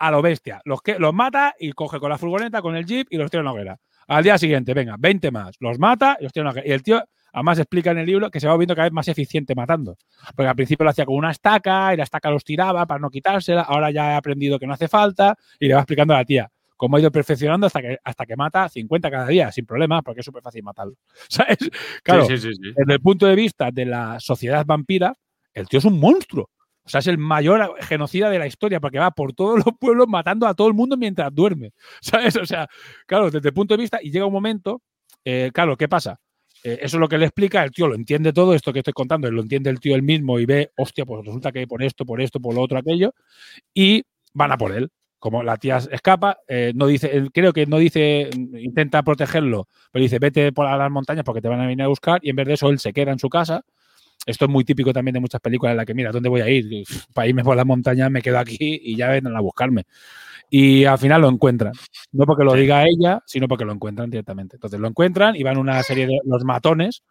a lo bestia. Los, que, los mata y coge con la furgoneta, con el jeep y los tira a una hoguera. Al día siguiente, venga, 20 más. Los mata y los tira a una. Y el tío, además, explica en el libro que se va viendo cada vez más eficiente matando. Porque al principio lo hacía con una estaca y la estaca los tiraba para no quitársela. Ahora ya ha aprendido que no hace falta y le va explicando a la tía cómo ha ido perfeccionando hasta que, hasta que mata 50 cada día, sin problemas, porque es súper fácil matarlo. (laughs) ¿Sabes? Claro, sí, sí, sí. desde el punto de vista de la sociedad vampira, el tío es un monstruo. O sea, es el mayor genocida de la historia, porque va por todos los pueblos matando a todo el mundo mientras duerme. (laughs) ¿Sabes? O sea, claro, desde el punto de vista, y llega un momento, eh, claro, ¿qué pasa? Eh, eso es lo que le explica, el tío lo entiende todo esto que estoy contando, lo entiende el tío él mismo y ve, hostia, pues resulta que por esto, por esto, por lo otro, aquello, y van a por él. Como la tía escapa, eh, no dice, creo que no dice, intenta protegerlo, pero dice, vete por las montañas porque te van a venir a buscar, y en vez de eso él se queda en su casa. Esto es muy típico también de muchas películas en las que, mira, ¿dónde voy a ir? Para irme por las montañas me quedo aquí y ya vienen a buscarme. Y al final lo encuentran. No porque lo diga ella, sino porque lo encuentran directamente. Entonces lo encuentran y van una serie de los matones,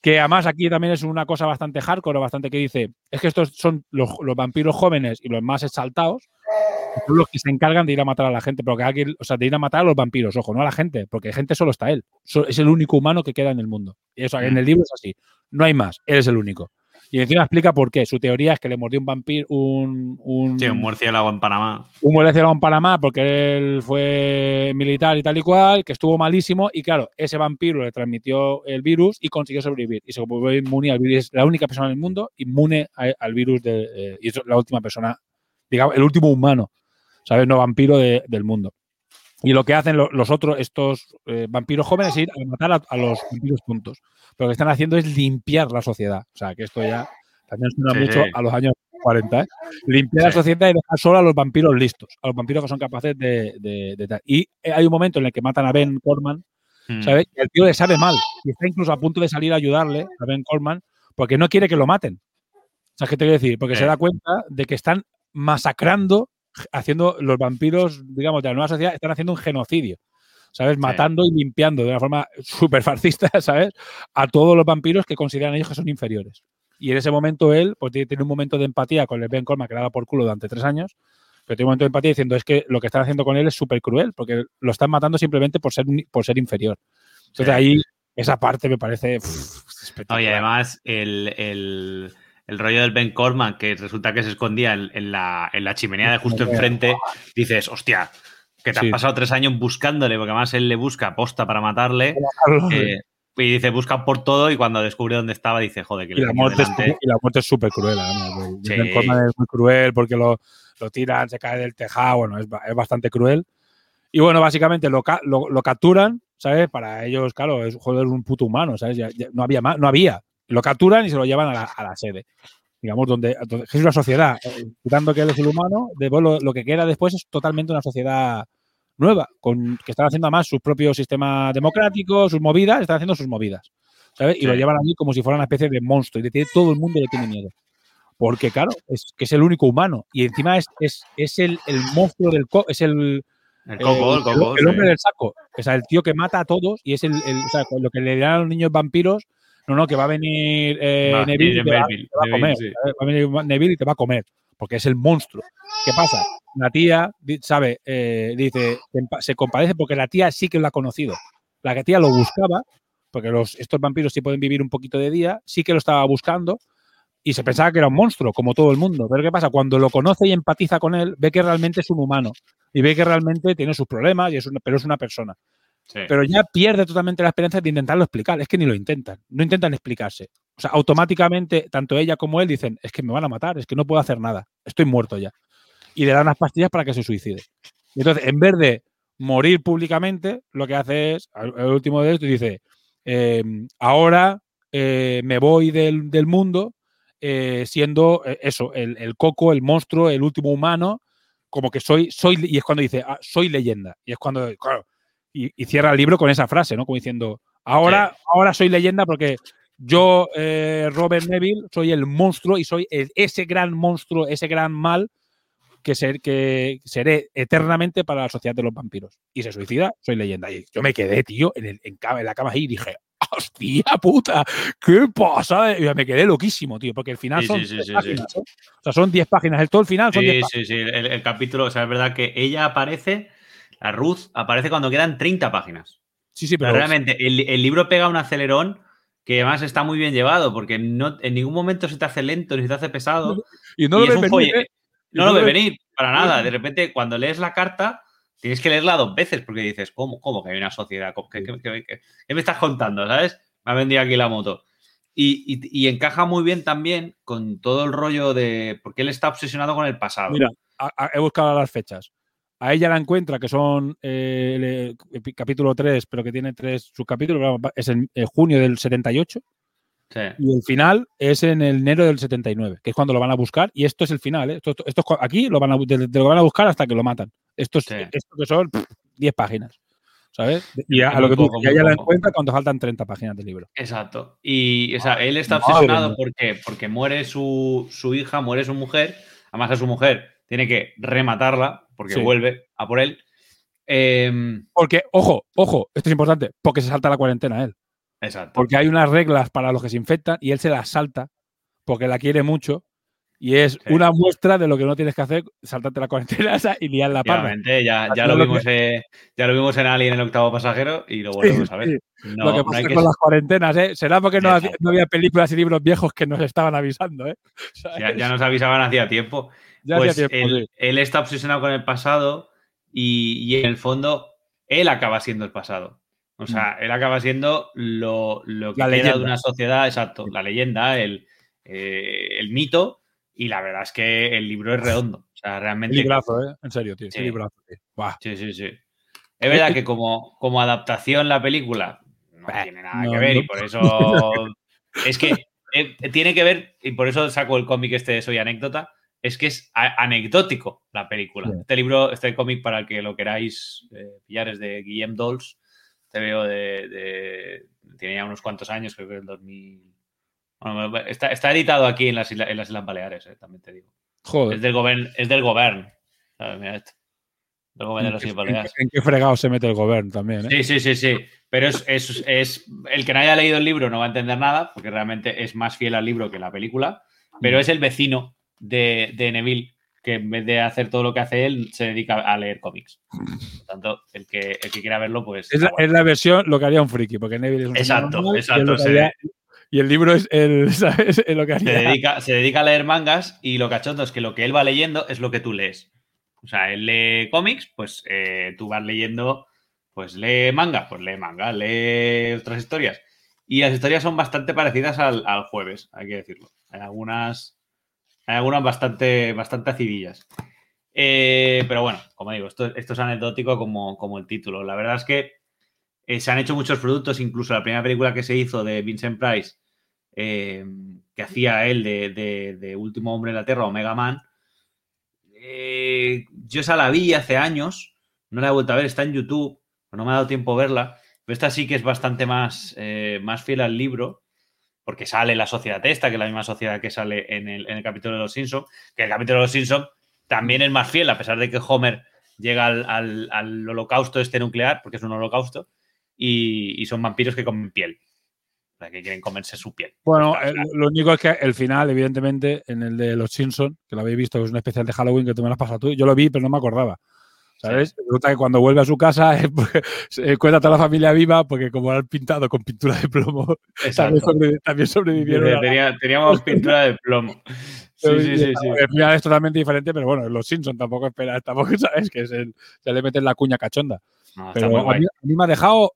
que además aquí también es una cosa bastante hardcore, bastante que dice, es que estos son los, los vampiros jóvenes y los más exaltados, son los que se encargan de ir a matar a la gente, pero que alguien, o sea, de ir a matar a los vampiros, ojo, no a la gente, porque gente solo está él. Es el único humano que queda en el mundo. Y eso, en el libro es así. No hay más, él es el único. Y encima explica por qué. Su teoría es que le mordió un vampiro, un, un, Sí, un murciélago en Panamá. un murciélago en Panamá porque él fue militar y tal y cual, que estuvo malísimo y claro, ese vampiro le transmitió el virus y consiguió sobrevivir y se volvió inmune al virus. Es la única persona en el mundo inmune al virus de, eh, y es la última persona, digamos, el último humano, ¿sabes? No vampiro de- del mundo. Y lo que hacen lo- los otros, estos eh, vampiros jóvenes, es ir a matar a, a los vampiros. Pero lo que están haciendo es limpiar la sociedad. O sea, que esto ya también suena Sí, mucho a los años 40. ¿eh? Limpiar la sociedad y dejar solo a los vampiros listos, a los vampiros que son capaces de, de- de tal. Y hay un momento en el que matan a Ben Corman, Mm. ¿sabes? Y el tío le sabe mal. Y está incluso a punto de salir a ayudarle a Ben Corman porque no quiere que lo maten. ¿Sabes qué te quiero decir? Porque Sí. se da cuenta de que están masacrando, haciendo los vampiros, digamos, de la nueva sociedad, están haciendo un genocidio. ¿Sabes? Matando y limpiando de una forma súper fascista, (laughs) ¿sabes? A todos los vampiros que consideran ellos que son inferiores. Y en ese momento él, pues tiene un momento de empatía con el Ben Corman que le dado por culo durante tres años, pero tiene un momento de empatía diciendo es que lo que están haciendo con él es súper cruel, porque lo están matando simplemente por ser, por ser inferior. Entonces Sí. ahí esa parte me parece uf, espectacular. Además el, el- el rollo del Ben Corman, que resulta que se escondía en, en la, en la chimenea de justo enfrente, dices, hostia, que te Sí. has pasado tres años buscándole, porque además él le busca posta para matarle. eh, y dice, busca por todo, y cuando descubre dónde estaba, dice, joder, que y, le la muerte es, y la muerte es súper cruel. además. El Sí. Ben Corman es muy cruel porque lo, lo tiran, se cae del tejado, bueno, es, es bastante cruel. Y bueno, básicamente lo, lo, lo capturan, ¿sabes? Para ellos, claro, es joder, un puto humano, ¿sabes? Ya- ya no había más, no había. Lo capturan y se lo llevan a la, a la sede. Digamos, donde, donde- es una sociedad, eh, quitando que él es el humano, después lo, lo que queda después es totalmente una sociedad nueva, con, que están haciendo además sus propios sistemas democráticos, sus movidas, están haciendo sus movidas. ¿sabes? Y Sí. lo llevan allí como si fuera una especie de monstruo. Y tiene, todo el mundo le tiene miedo. Porque, claro, es que es el único humano. Y encima es, es, es el, el monstruo del co es el, El coco, el coco. el hombre sí. del saco. O sea, el tío que mata a todos y es el, el- o sea, lo que le dirán a los niños vampiros. No, no, que va a venir eh, Va Neville, y te va, Neville, te va a comer. sí. ¿sabes? Va a venir Neville y te va a comer. Porque es el monstruo. ¿Qué pasa? La tía, sabe, eh, dice, se compadece porque la tía sí que lo ha conocido. La tía lo buscaba, porque los, estos vampiros sí pueden vivir un poquito de día, sí que lo estaba buscando y se pensaba que era un monstruo, como todo el mundo. Pero ¿qué pasa? Cuando lo conoce y empatiza con él, ve que realmente es un humano y ve que realmente tiene sus problemas, y es una- pero es una persona. Pero ya pierde totalmente la esperanza de intentarlo explicar. Es que ni lo intentan. No intentan explicarse. O sea, automáticamente, tanto ella como él dicen, es que me van a matar, es que no puedo hacer nada, estoy muerto ya. Y le dan unas pastillas para que se suicide. Y entonces, en vez de morir públicamente, lo que hace es, al último de esto, dice, eh, ahora eh, me voy del, del mundo eh, siendo eh, eso, el, el coco, el monstruo, el último humano, como que soy, soy, y es cuando dice, "Ah, soy leyenda. Y es cuando, claro, y, y cierra el libro con esa frase, ¿no? Como diciendo, ahora, ahora soy leyenda porque yo, eh, Robert Neville, soy el monstruo y soy el- ese gran monstruo, ese gran mal que, ser, que seré eternamente para la sociedad de los vampiros. Y se suicida, soy leyenda. Y yo me quedé, tío, en, el, en, cama- en la cama ahí y dije, ¡Hostia puta! ¿Qué pasa? Y me quedé loquísimo, tío, porque el final Sí, son sí, sí, 10 sí, páginas. ¿eh? O sea, son 10 páginas. El todo el final son 10 Sí, páginas. sí, sí. El, el capítulo, o sea, es verdad que ella aparece, la Ruth aparece cuando quedan 30 páginas. Sí, sí, Pero pero. realmente el, el libro pega un acelerón que además está muy bien llevado, porque no, en ningún momento se te hace lento ni se te hace pesado. Y no y lo es ves venir, ¿eh? No lo ve ves- venir, para nada. De repente, cuando lees la carta, tienes que leerla dos veces porque dices, ¿cómo, cómo que hay una sociedad? ¿Cómo- ¿Qué, qué- qué- qué- qué me estás contando? ¿Sabes? Me ha vendido aquí la moto. Y, y- y encaja muy bien también con todo el rollo de. Porque él está obsesionado con el pasado. Mira, he buscado las fechas. A ella la encuentra, que son eh, el, epi- capítulo 3, pero que tiene tres subcapítulos. Es en, eh, junio del 78 Sí. y el final es en el enero del 79, que es cuando lo van a buscar. Y esto es el final. ¿eh? Esto, esto- esto es cu- aquí lo van, a, lo van a buscar hasta que lo matan. Esto, es, Sí. esto que son (laughs) pff, 10 páginas. ¿Sabes? Y a, lo que tú, poco, y muy ella la encuentra cuando faltan 30 páginas del libro. Exacto. Y o sea, él está obsesionado. ¿por qué? porque muere su, su hija, muere su mujer. Además, a su mujer tiene que rematarla porque Sí. vuelve a por él. Em, Porque, ojo, ojo, esto es importante, porque se salta la cuarentena él. exacto. Porque hay unas reglas para los que se infectan y él se las salta porque la quiere mucho y es una muestra de lo que no tienes que hacer, saltarte la cuarentena y liar la. Efectivamente, ya, ya, lo vimos, eh, ya lo vimos en Alien el octavo pasajero y lo volvemos a ver. Sí, No, lo que no pasa hay que- con las cuarentenas, ¿eh? Será porque no, había- Exacto. no había películas y libros viejos que nos estaban avisando, ¿eh? (laughs) ya, ya nos avisaban hacía tiempo. Ya pues tiempo, él, sí. él está obsesionado con el pasado y, y en el fondo él acaba siendo el pasado. O sea, él acaba siendo lo, lo que Mm. La queda leyenda. de una sociedad, exacto, la leyenda, el, eh, el mito, y la verdad es que el libro es redondo. O sea, realmente. librazo, ¿eh? En serio, tío. Sí. librazo, tío. Buah. Sí, sí, sí. Es verdad que como, como adaptación la película no tiene nada no, que ver no. y por eso (laughs) es que eh, tiene que ver y por eso saco el cómic este de Soy Anécdota, es que es anecdótico la película. Sí. Este libro, este cómic para el que lo queráis eh, pillar es de Guillem Dols, te veo de, de- tiene ya unos cuantos años, creo que es el 2000. Bueno, está, está editado aquí en las, isla- en las Islas Baleares, eh, también te digo. Joder. Es del gobierno, es del gobierno. ¿sabes? Mira esto. Del gobierno de las ¿En, Islas Baleares. en qué fregado se mete el gobierno también, ¿eh? Sí, sí, sí, sí. Pero es, es- es- el que no haya leído el libro no va a entender nada, porque realmente es más fiel al libro que la película. Mm. Pero es el vecino de, de Neville, que en vez de hacer todo lo que hace él, se dedica a leer cómics. Por tanto, el que, el que quiera verlo, pues. Es la, es la versión, lo que haría un friki, porque Neville es un Exacto, normal, exacto, se- haría- y el libro es, el, (laughs) ¿sabes? Es lo que se, haría. dedica, se dedica a leer mangas y lo cachondo es que lo que él va leyendo es lo que tú lees. O sea, él lee cómics, pues eh, tú vas leyendo, pues lee manga, pues lee manga, lee otras historias. Y las historias son bastante parecidas al, al jueves, hay que decirlo. Hay algunas, hay algunas bastante, bastante acidillas. Eh, pero bueno, como digo, esto, esto es anecdótico como, como el título. La verdad es que eh, se han hecho muchos productos, incluso la primera película que se hizo de Vincent Price, eh, que hacía él de, de- de Último Hombre en la Tierra, Omega Man. eh, yo esa la vi hace años, no la he vuelto a ver, está en YouTube, no me ha dado tiempo a verla, pero esta sí que es bastante más, más fiel al libro, porque sale la sociedad esta, que es la misma sociedad que sale en el, en el capítulo de los Simpsons, que el capítulo de los Simpsons también es más fiel, a pesar de que Homer llega al, al- al holocausto este nuclear, porque es un holocausto, y, y son vampiros que comen piel. O sea, que quieren comerse su piel. Bueno, el- claro. lo único es que el final, evidentemente, en el de Los Simpsons, que lo habéis visto, que es un especial de Halloween que tú me lo has pasado tú, yo lo vi, pero no me acordaba. ¿Sabes? Resulta que cuando vuelve a su casa (laughs) eh, pues, se encuentra a toda la familia viva porque como han pintado con pintura de plomo, (laughs) también, Exacto. sobrevi- también sobrevivieron. Tenía- (laughs) teníamos pintura de plomo. Sí, sí, sí, sí. El final es totalmente diferente, pero bueno, Los Simpsons tampoco espera, tampoco sabes que se le meten la cuña cachonda. No, pero a mí, a mí me ha dejado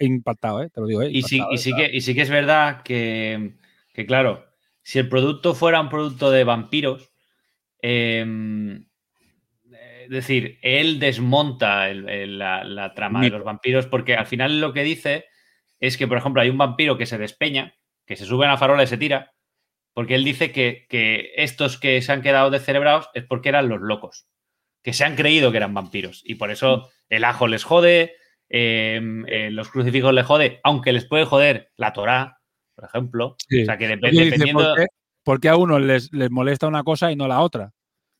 impactado, ¿eh? te lo digo. ¿eh? Y sí, y, ¿eh? sí que, y sí que es verdad que, que, claro, si el producto fuera un producto de vampiros, eh, es decir, él desmonta el- el- la, la trama de los vampiros porque al final lo que dice es que, por ejemplo, hay un vampiro que se despeña, que se sube a la farola y se tira, porque él dice que, que estos que se han quedado descerebrados es porque eran los locos, que se han creído que eran vampiros y por eso el ajo les jode, eh, eh, los crucifijos les jode, aunque les puede joder la Torá, por ejemplo. Sí. O sea, que dependiendo... ¿por, qué, por qué a uno les, les molesta una cosa y no la otra?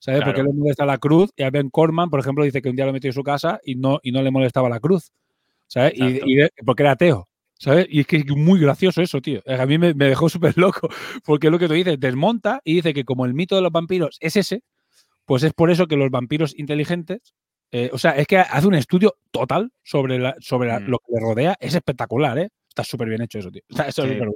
¿Sabes? Claro. Porque le molesta la cruz y a Ben Corman, por ejemplo, dice que un día lo metió en su casa y no, y no le molestaba la cruz. ¿Sabes? Y, porque era ateo. ¿Sabes? Y es que es muy gracioso eso, tío. A mí me, me dejó súper loco, (laughs) porque es lo que tú dices, desmonta y dice que como el mito de los vampiros es ese, pues es por eso que los vampiros inteligentes, eh, o sea, es que hace un estudio total sobre, la, sobre la- Mm. lo que le rodea, es espectacular, ¿eh? Está súper bien hecho eso, tío. (laughs) Está- eso es Sí. bueno.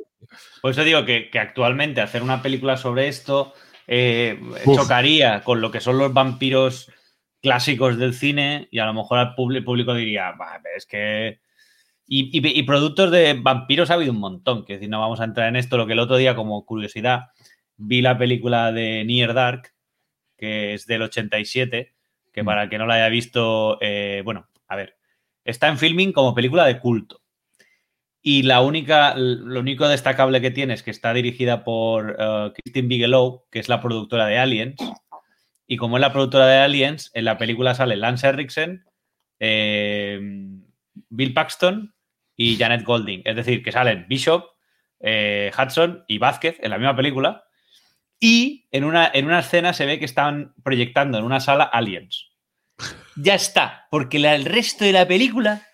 Por eso digo que, que actualmente hacer una película sobre esto eh, chocaría con lo que son los vampiros clásicos del cine y a lo mejor al público diría, "Bah, pero es que... Y, y- y productos de vampiros ha habido un montón, que decir, no vamos a entrar en esto. Lo que el otro día, como curiosidad, vi la película de Near Dark, que es del 87, que Mm. para el que no la haya visto, eh, bueno, a ver, está en filming como película de culto. Y la única, lo único destacable que tiene es que está dirigida por eh, Christine Bigelow, que es la productora de Aliens. Y como es la productora de Aliens, en la película sale Lance Henriksen, eh, Bill Paxton y Janet Golding. Es decir, que salen Bishop, eh, Hudson y Vázquez en la misma película. Y en una, en una escena se ve que están proyectando en una sala Aliens. Ya está, porque el resto de la película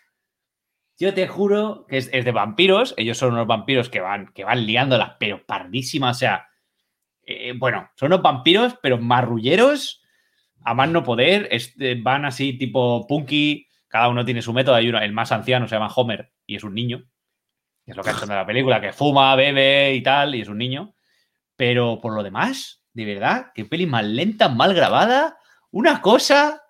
yo te juro que es, es de vampiros. Ellos son unos vampiros que van, que van liándolas, pero pardísimas. O sea, eh, bueno, son unos vampiros, pero marrulleros, a más no poder. este, van así tipo punky. Cada uno tiene su método. Hay uno, el más anciano se llama Homer y es un niño. que Es lo que ha hecho de la película, que fuma, bebe y tal, y es un niño. Pero por lo demás, de verdad, qué peli más lenta, mal grabada. Una cosa.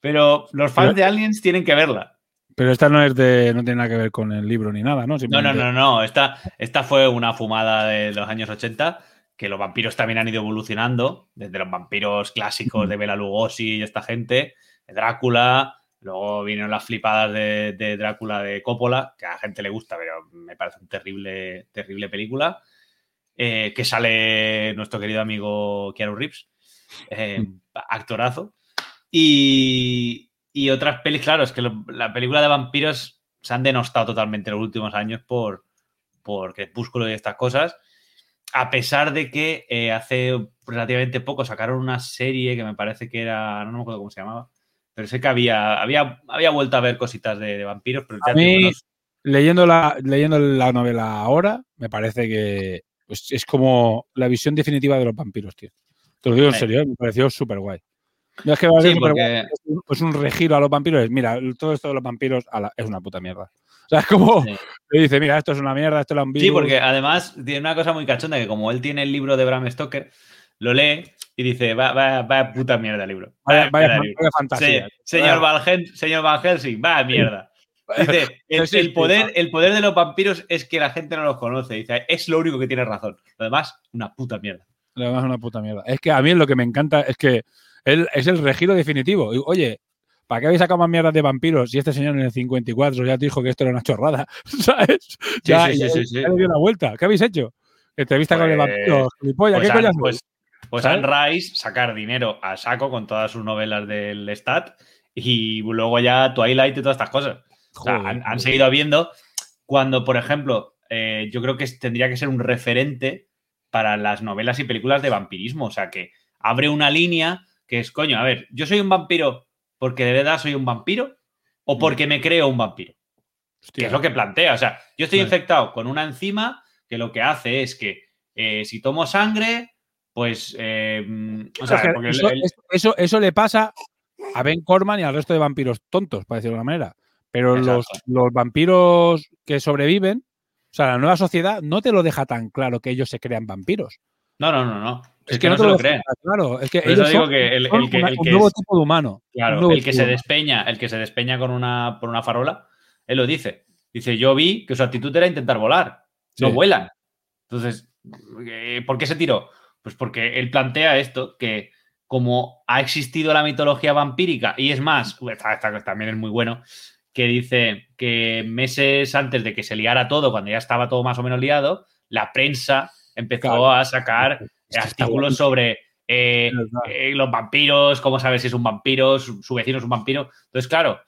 Pero los fans de Aliens tienen que verla. Pero esta no es de. no tiene nada que ver con el libro ni nada, ¿no? No, no, no, no. Esta, esta fue una fumada de los años 80, que los vampiros también han ido evolucionando, desde los vampiros clásicos de Bela Lugosi y esta gente, Drácula, luego vinieron las flipadas de, de Drácula de Coppola, que a la gente le gusta, pero me parece una terrible, terrible película, eh, que sale nuestro querido amigo Keanu Reeves, eh, actorazo. Y, y otras pelis, claro, es que lo- la película de vampiros se han denostado totalmente en los últimos años por, por Crepúsculo y estas cosas. A pesar de que eh, hace relativamente poco sacaron una serie que me parece que era, no me acuerdo cómo se llamaba, pero sé que había, había, había vuelto a ver cositas de, de vampiros, pero A mí, leyendo la, leyendo la novela ahora, me parece que pues, es como la visión definitiva de los vampiros, tío. Te lo digo en Sí. serio, ¿eh? me pareció súper guay. No es que Sí, porque- es un- pues un regiro a los vampiros. Mira, todo esto de los vampiros ala, es una puta mierda. O sea, es como Sí. le dice, mira, esto es una mierda, esto es un virus. Sí, porque además tiene una cosa muy cachonda que como él tiene el libro de Bram Stoker, lo lee y dice, va, va, va puta mierda el libro. Vaya, vaya libro. fantasía. Sí, señor, Van señor Van Helsing, va mierda. Dice, (laughs) el, poder, el poder de los vampiros es que la gente no los conoce. Dice, es lo único que tiene razón. Lo demás, una puta mierda. Demás es una puta mierda. Es que a mí lo que me encanta es que él es el regiro definitivo. Y, Oye, ¿para qué habéis sacado más mierdas de vampiros si este señor en el 54 ya dijo que esto era una chorrada? (laughs) ¿Sabes? ya, sí, sí, ya- sí, sí. ya le dio la vuelta. ¿Qué habéis hecho? Entrevista con el Pues- vampiro, gilipollas, Pues, ¿qué coño pues, pues Rice sacar dinero a saco con todas sus novelas del Stat y luego ya Twilight y todas estas cosas. O sea, Joder, han, seguido habiendo cuando, por ejemplo, eh, yo creo que tendría que ser un referente para las novelas y películas de vampirismo. O sea, que abre una línea que es, coño, a ver, yo soy un vampiro porque de verdad soy un vampiro o porque me creo un vampiro. Que es lo que plantea. O sea, yo estoy Vale. infectado con una enzima que lo que hace es que eh, si tomo sangre, pues. eh, mm, o sea, porque eso, el- eso- eso- eso le pasa a Ben Corman y al resto de vampiros tontos, para decirlo de una manera. Pero los, los vampiros que sobreviven, o sea, la nueva sociedad no te lo deja tan claro que ellos se crean vampiros. No, no, no, no. Es, Es, que, no te se lo deja creen. Claro, es que Por eso ellos digo son- que el- son el que- una- el un nuevo es- tipo de humano. Claro, el que se humano. despeña, el que se despeña con una, por una farola, él lo dice. Dice, yo vi que su actitud era intentar volar. No vuelan. Entonces, eh, ¿por qué se tiró? Pues porque él plantea esto, que como ha existido la mitología vampírica, y es más, también es muy bueno, que dice que meses antes de que se liara todo, cuando ya estaba todo más o menos liado, la prensa empezó Claro. a sacar artículos sobre eh, eh, los vampiros, cómo saber si es un vampiro, su, su vecino es un vampiro. Entonces, claro,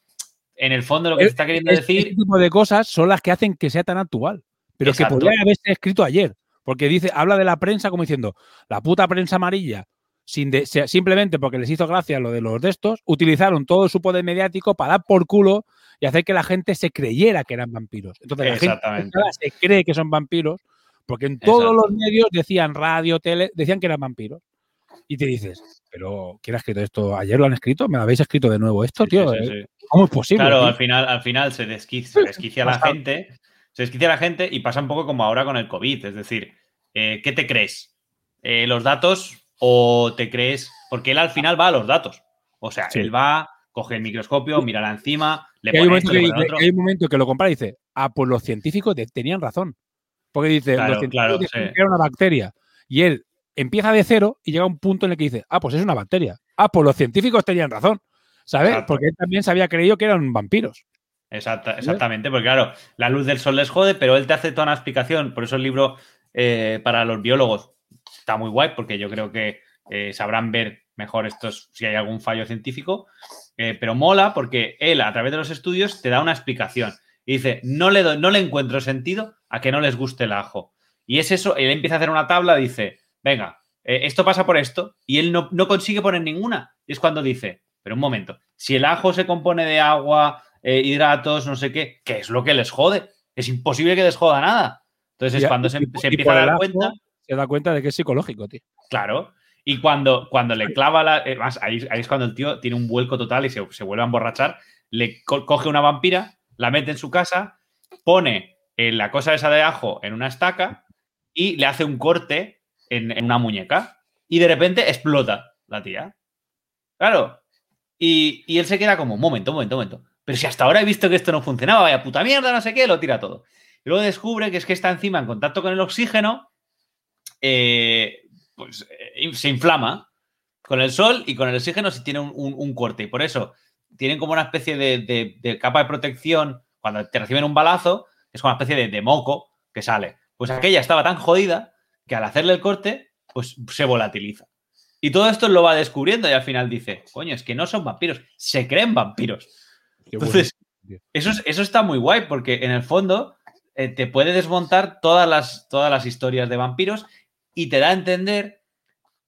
en el fondo lo que se está queriendo decir Este tipo de cosas son las que hacen que sea tan actual. Pero Exacto. que podría haberse escrito ayer. Porque dice, habla de la prensa como diciendo, la puta prensa amarilla sin de- se- simplemente porque les hizo gracia lo de los de estos, utilizaron todo su poder mediático para dar por culo y hacer que la gente se creyera que eran vampiros. Entonces la gente se cree que son vampiros porque en todos los medios decían radio, tele, decían que eran vampiros. Y te dices, pero ¿quién ha escrito esto? ¿Ayer lo han escrito? ¿Me lo habéis escrito de nuevo esto, Sí, tío? sí, sí, ¿Eh? ¿Cómo es posible? Claro, tío? al final, al final se, desquicia, se desquicia la gente. Se desquicia la gente y pasa un poco como ahora con el COVID. Es decir, eh, ¿qué te crees? Eh, ¿Los datos o te crees? Porque él al final va a los datos. O sea, Sí. él va, coge el microscopio, mira encima, le Que hay, un pone momento esto, que le pone dice- otro. hay un momento que lo compara y dice, ah, pues los científicos de- tenían razón. Porque dice, Claro, los científicos claro, decían sí. que era una bacteria. Y él empieza de cero y llega a un punto en el que dice, ah, pues es una bacteria. Ah, pues los científicos tenían razón. ¿Sabes? Exacto. Porque él también se había creído que eran vampiros. Exacta- exactamente, porque claro, la luz del sol les jode, pero él te hace toda una explicación. Por eso el libro eh, para los biólogos está muy guay, porque yo creo que eh, sabrán ver mejor estos si hay algún fallo científico. Eh, pero mola porque él, a través de los estudios, te da una explicación. Y dice, no le, doy- no le encuentro sentido a que no les guste el ajo. Y es eso, él empieza a hacer una tabla, dice, venga, eh, esto pasa por esto, y él no, no consigue poner ninguna. Y es cuando dice, pero un momento, si el ajo se compone de agua, hidratos, no sé qué, ¿qué es lo que les jode? Es imposible que les joda nada. Entonces Y- es cuando y- se, y- se y empieza a dar ajo cuenta, Se da cuenta de que es psicológico, tío. claro, y cuando, cuando le clava la... eh, más, ahí, ahí es cuando el tío tiene un vuelco total y se, se vuelve a emborrachar, le co- coge una vampira, la mete en su casa, pone eh, la cosa esa de ajo en una estaca y le hace un corte en, en una muñeca y de repente explota la tía. Claro. Y, y él se queda como, un momento, momento, momento. Pero si hasta ahora he visto que esto no funcionaba, vaya puta mierda, no sé qué, lo tira todo. Y luego descubre que es que está encima en contacto con el oxígeno, eh, pues eh, se inflama con el sol y con el oxígeno si tiene un, un- un corte. Y por eso tienen como una especie de, de- de capa de protección cuando te reciben un balazo, es como una especie de, de moco que sale. Pues aquella estaba tan jodida que al hacerle el corte, pues se volatiliza. Y todo esto lo va descubriendo y al final dice, coño, es que no son vampiros, se creen vampiros. Qué Entonces, eso, es- eso está muy guay porque en el fondo eh, te puede desmontar todas las, todas las historias de vampiros y te da a entender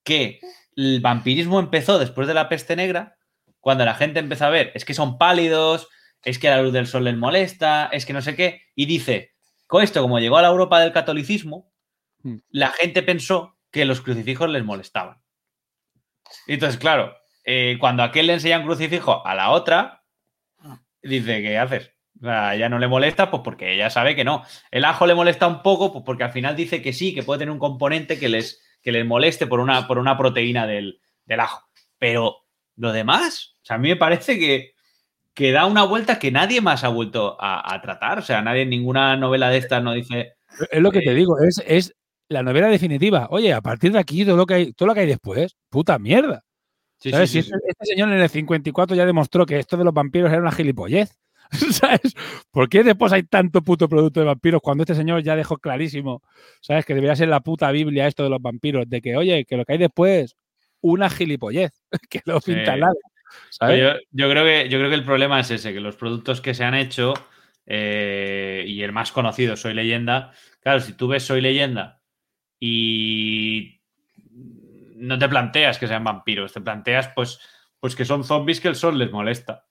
que el vampirismo empezó después de la peste negra, cuando la gente empezó a ver, es que son pálidos, es que la luz del sol les molesta, es que no sé qué, y dice, con esto, como llegó a la Europa del catolicismo, Mm. la gente pensó que los crucifijos les molestaban. Y entonces, claro, eh, cuando a aquel le enseñan crucifijo a la otra, dice, ¿qué haces? Sea, ya no le molesta, pues porque ella sabe que no. El ajo le molesta un poco, pues porque al final dice que sí, que puede tener un componente que les, que les moleste por una, por una proteína del, del ajo. Pero lo demás, o sea, a mí me parece que, que da una vuelta que nadie más ha vuelto a, a tratar. O sea, nadie en ninguna novela de estas no dice. Es lo que Eh, te digo, es, es la novela definitiva. Oye, a partir de aquí, todo lo que hay, todo lo que hay después, puta mierda. Sí, ¿Sabes? sí, este, este señor en el 54 ya demostró que esto de los vampiros era una gilipollez. (laughs) ¿Sabes? ¿Por qué después hay tanto puto producto de vampiros cuando este señor ya dejó clarísimo, ¿sabes? Que debería ser la puta Biblia esto de los vampiros, de que, oye, que lo que hay después, una gilipollez, (laughs) que lo Sí. pinta al lado. ¿Sabes? Yo, yo creo que, yo creo que el problema es ese, que los productos que se han hecho, eh, y el más conocido, Soy Leyenda, claro, si tú ves Soy Leyenda y no te planteas que sean vampiros, te planteas pues, pues que son zombies que el sol les molesta.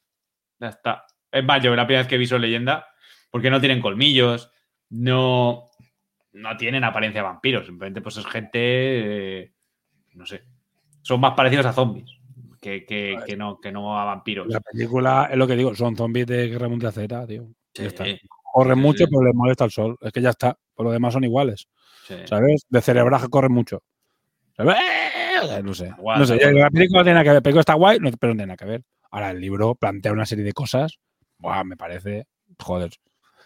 Ya está. Es más, yo la primera vez que vi Soy Leyenda, porque no tienen colmillos, no, no tienen apariencia de vampiros, simplemente pues es gente, eh, no sé, son más parecidos a zombies que, que- que no, que no a vampiros. La película, es lo que digo, son zombies de Guerra Mundial Z, tío. Ya Sí, está. Corren sí, mucho, sí. pero les molesta el sol. Es que ya está. Por lo demás son iguales. ¿Sabes? De cerebraje corren mucho. ¿Sabes? No sé. No. La película no tiene nada que ver. La película está guay, pero no tiene nada que ver. Ahora el libro plantea una serie de cosas. Buah, me parece. Joder.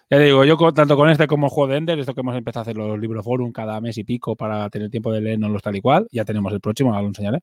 Ya te digo, yo con- tanto con este como el juego de Ender, esto que hemos empezado a hacer los libros forum cada mes y pico para tener tiempo de leernos tal y cual, ya tenemos el próximo, ahora lo enseñaré.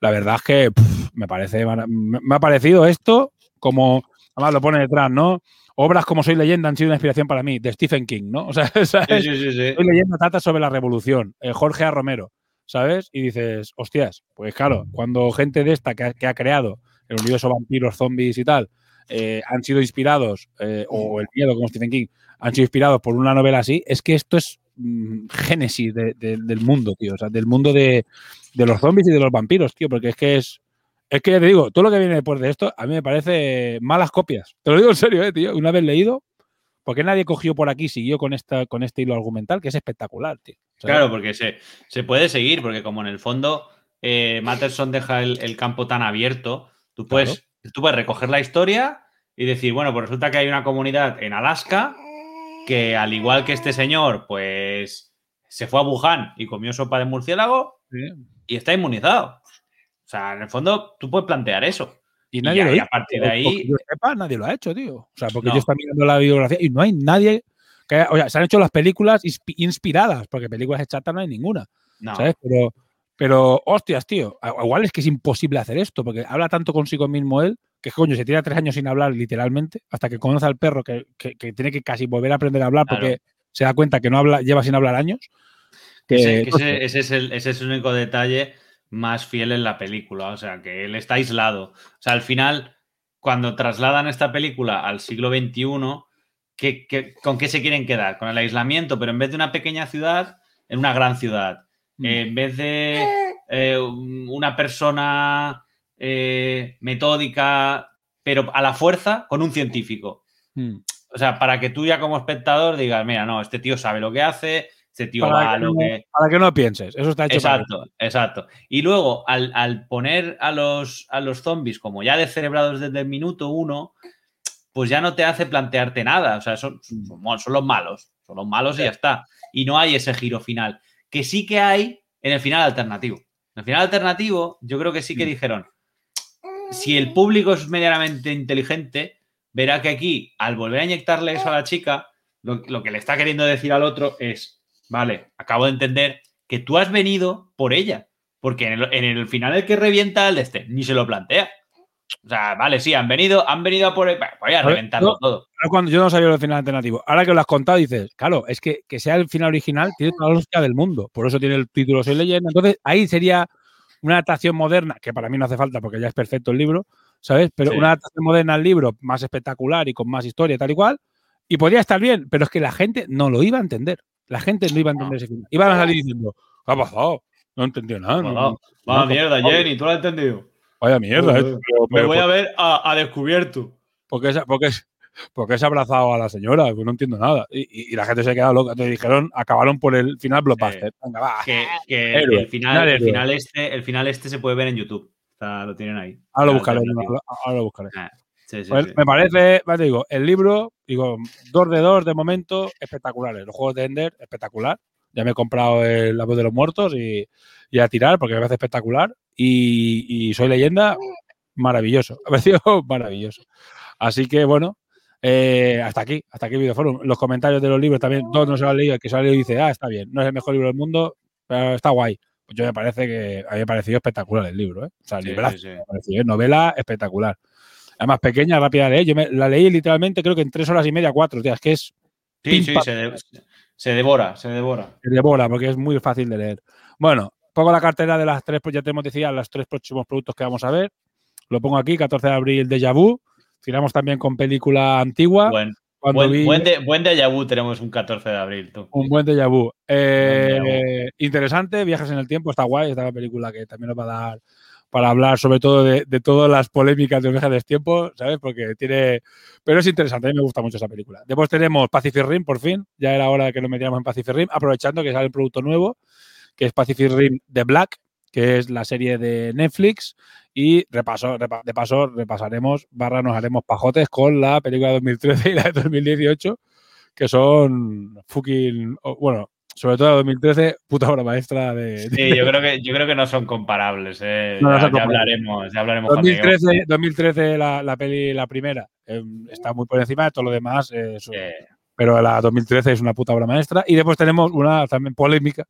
La verdad es que pff, me parece me me ha parecido esto como además lo pone detrás, ¿no? Obras como Soy leyenda han sido una inspiración para mí, de Stephen King, ¿no? (laughs) O sea, ¿sabes? Sí, sí, sí, sí. Soy leyenda trata sobre la revolución, eh, Jorge A. Romero, ¿sabes? Y dices, hostias, pues claro, cuando gente de esta que ha, que ha creado el universo vampiros, zombies y tal, eh, han sido inspirados, eh, o el miedo como Stephen King, han sido inspirados por una novela así, es que esto es mm, génesis de- de- del mundo, tío. O sea, del mundo de, de los zombies y de los vampiros, tío, porque es que es. Es que ya te digo, todo lo que viene después de esto, a mí me parece malas copias. Te lo digo en serio, eh, tío. Una vez leído, porque nadie cogió por aquí y siguió con, esta, con este hilo argumental, que es espectacular, tío. O sea, Claro, porque se, se puede seguir, porque como en el fondo eh, Matterson deja el, el campo tan abierto, tú puedes, tú puedes recoger la historia y decir, bueno, pues resulta que hay una comunidad en Alaska que al igual que este señor, pues se fue a Wuhan y comió sopa de murciélago y está inmunizado. O sea, en el fondo tú puedes plantear eso. Y nadie ya- lo y hizo. a partir de ahí, yo sepa, nadie lo ha hecho, tío. O sea, porque No. yo estaba mirando la bibliografía y no hay nadie. Que, haya- o sea, se han hecho las películas inspi- inspiradas, porque películas chatas no hay ninguna. no. ¿Sabes? Pero, pero, hostias, tío. Igual es que es imposible hacer esto, porque habla tanto consigo mismo él, que coño, se tira tres años sin hablar, literalmente, hasta que conoce al perro, que, que- que tiene que casi volver a aprender a hablar, Claro. porque se da cuenta que no habla, lleva sin hablar años. Que, Ese, hostia, ese- ese es el, ese es el único detalle más fiel en la película. O sea, que él está aislado. O sea, al final, cuando trasladan esta película al siglo XXI, ¿qué- qué- con qué se quieren quedar? Con el aislamiento, pero en vez de una pequeña ciudad, en una gran ciudad. Mm. En vez de eh, una persona eh, metódica, pero a la fuerza, con un científico. mm. O sea, para que tú ya como espectador digas, mira, no, este tío sabe lo que hace, este tío va para, a que lo no, que... para que no pienses. Eso está hecho para Exacto, exacto. Y luego, al, al poner a los, a los zombies como ya descerebrados desde el minuto uno, pues ya no te hace plantearte nada. O sea, son, son, son los malos. Son los malos y ya está. Y no hay ese giro final. Que sí que hay en el final alternativo. En el final alternativo, yo creo que sí que dijeron, si el público es medianamente inteligente, verá que aquí, al volver a inyectarle eso a la chica, lo, lo que le está queriendo decir al otro es, vale, acabo de entender que tú has venido por ella. Porque en el, en el final el que revienta el este, ni se lo plantea. O sea, vale, sí, han venido, han venido a por. Bueno, voy a reventarlo yo- todo. Cuando yo no sabía el final alternativo. Ahora que lo has contado, dices, claro, es que, que sea el final original tiene toda la lógica del mundo. Por eso tiene el título Soy leyenda. Entonces, ahí sería una adaptación moderna, que para mí no hace falta porque ya es perfecto el libro, ¿sabes? Pero Sí. una adaptación moderna al libro más espectacular y con más historia tal y cual. Y podría estar bien, pero es que la gente no lo iba a entender. La gente no iba a entender ese final. Iban a salir diciendo, ¿qué ha pasado? No entendió nada. no- no- no- mierda, Jenny, tú lo has entendido. Vaya mierda. Pero- Me voy por- a ver a, a descubierto. ¿Por qué, se, por qué- por qué se ha abrazado a la señora? Pues no entiendo nada. Y, y- y la gente se ha quedado loca. Entonces dijeron, acabaron por el final blockbuster. Venga, va. Que, que Héroe, el, final, final el, héroe. final este, el final este se puede ver en YouTube. Está- lo tienen ahí. Ahora lo buscaré. Ahora lo buscaré. Ah, sí, sí, Pues sí. Me parece, te digo, el libro, digo, dos de dos de momento espectaculares. Los juegos de Ender, espectacular. Ya me he comprado el La voz de los muertos y, y a tirar porque me parece espectacular. Y, y Soy leyenda, maravilloso. (laughs) Me ha parecido maravilloso. Así que bueno, eh, hasta aquí, hasta aquí el videoforum. Los comentarios de los libros también, todos no se lo han leído. El que se lo ha leído dice, ah, está bien, no es el mejor libro del mundo, pero está guay. Pues yo me parece que a mí me ha parecido espectacular el libro, ¿eh? O sea, el Sí, librazo, sí, sí. me ha parecido, ¿eh? novela espectacular. Además, pequeña, rápida de leer. Yo me- la leí literalmente, creo que en tres horas y media, cuatro. Es que es Sí, sí, pam, se, de- se devora, se devora. se devora, porque es muy fácil de leer. Bueno, pongo la cartera de las tres, pues ya tenemos decía, los tres próximos productos que vamos a ver. Lo pongo aquí, 14 de abril, Deja Vu. Tiramos también con película antigua. Buen, cuando buen, vi- buen, de, buen déjà vu tenemos un 14 de abril, tú. Un buen déjà vu. Eh, Buen déjà interesante, Viajes en el Tiempo, está guay, esta película que también nos va a dar para hablar sobre todo de, de todas las polémicas de Viajes en el Tiempo, ¿sabes? Porque tiene... Pero es interesante, a mí me gusta mucho esa película. Después tenemos Pacific Rim, por fin, ya era hora de que nos metiéramos en Pacific Rim, aprovechando que sale un producto nuevo, que es Pacific Rim The Black, que es la serie de Netflix, y repaso, repa- de paso repasaremos, barra nos haremos pajotes con la película de 2013 y la de 2018, que son fucking, bueno, sobre todo la de 2013, puta obra maestra de... Sí, yo creo que, yo creo que no son comparables. eh. No, no ya, son ya comparables. hablaremos, ya hablaremos cuando lleguemos. 2013, 2013 la, la peli, la primera, eh, está muy por encima de todo lo demás, eh, eso- pero la 2013 es una puta obra maestra. Y después tenemos una también polémica,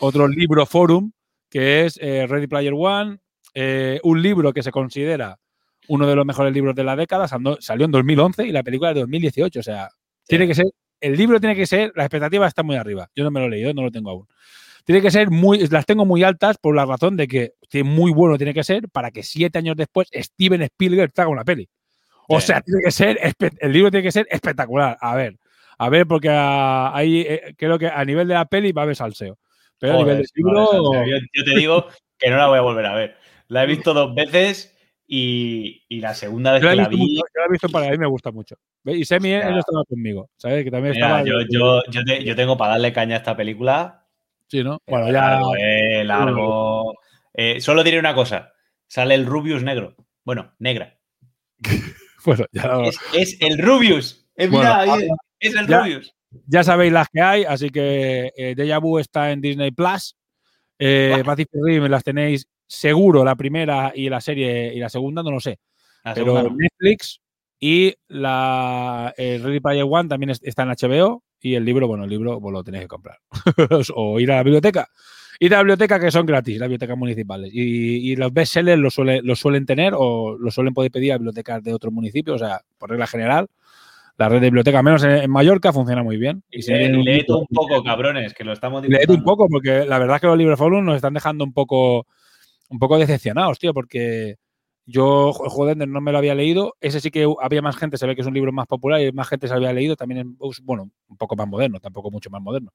otro libro forum, que es eh, Ready Player One, eh, un libro que se considera uno de los mejores libros de la década, salió en 2011 y la película de 2018. O sea, tiene que ser, el libro tiene que ser, las expectativas están muy arriba. Yo no me lo he leído, no lo tengo aún. Tiene que ser muy, las tengo muy altas por la razón de que muy bueno tiene que ser para que siete años después Steven Spielberg haga una peli. O sea, tiene que ser, el libro tiene que ser espectacular. A ver, a ver, porque ahí eh, creo que a nivel de la peli va a haber salseo. Pero a nivel del libro. yo, te digo que no la voy a volver a ver. La he visto dos veces y, la segunda vez que la vi. yo la he visto para mí me gusta mucho. Y Semi, él estaba conmigo. ¿Sabes? Que también estaba. Yo, yo, yo, tengo para darle caña a esta película. Sí, ¿no? Bueno, ya. Largo, eh, largo. Eh, solo diré una cosa. Sale el Rubius negro. Bueno, negra. (laughs) bueno, ya es, el Rubius. Es, es el Rubius. Ya sabéis las que hay, así que eh, Deja Vu está en Disney Plus. Eh, Pacific Rim las tenéis seguro, la primera y la serie y la segunda, no lo sé. pero Netflix y la Ready Player One también está en HBO y el libro, bueno, el libro pues, lo tenéis que comprar (laughs) o ir a la biblioteca. Ir a la biblioteca que son gratis, las bibliotecas municipales. Y, los bestsellers los, suele, suelen tener o los suelen poder pedir a bibliotecas de otros municipios, o sea, por regla general. La red de biblioteca, menos en, Mallorca, funciona muy bien. Y, si leed un, poco, cabrones, que lo estamos Leed un poco, porque la verdad es que los libros nos están dejando un poco, un poco decepcionados, tío, porque yo, joder, no me lo había leído. Ese sí que había más gente, se ve que es un libro más popular y más gente se había leído. También, bueno, un poco más moderno, tampoco mucho más moderno.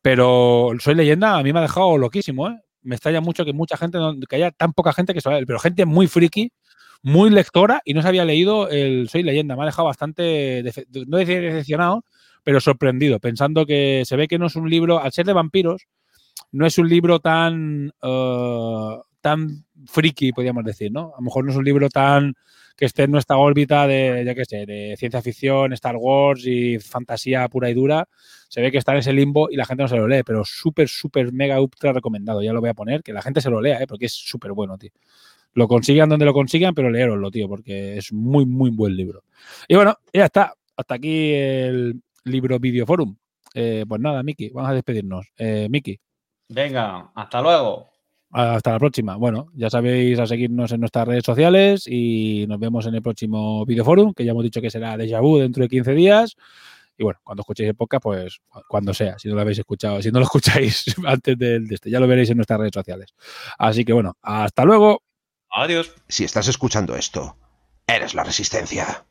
Pero Soy Leyenda a mí me ha dejado loquísimo, ¿eh? Me estalla mucho que mucha gente, que haya tan poca gente que se pero gente muy friki, muy lectora y no se había leído el Soy Leyenda. Me ha dejado bastante, no decir decepcionado, pero sorprendido, pensando que se ve que no es un libro, al ser de vampiros, no es un libro tan, uh, tan friki, podríamos decir, ¿no? A lo mejor no es un libro tan que esté en nuestra órbita de, ya qué sé, de ciencia ficción, Star Wars y fantasía pura y dura. Se ve que está en ese limbo y la gente no se lo lee, pero súper, súper, mega, ultra recomendado. Ya lo voy a poner, que la gente se lo lea, ¿eh? porque es súper bueno, tío. Lo consigan donde lo consigan, pero leeroslo, tío, porque es muy, muy buen libro. Y bueno, ya está. Hasta aquí el libro Video Forum. Eh, pues nada, Miki, vamos a despedirnos. Eh, Miki. Venga, hasta luego. Hasta la próxima. Bueno, ya sabéis a seguirnos en nuestras redes sociales y nos vemos en el próximo videoforum, que ya hemos dicho que será Deja Vu dentro de 15 días. Y bueno, cuando escuchéis el podcast, pues cuando sea, si no lo habéis escuchado, si no lo (laughs) escucháis antes de, de este, ya lo veréis en nuestras redes sociales. Así que bueno, hasta luego. Adiós. Si estás escuchando esto, eres la resistencia.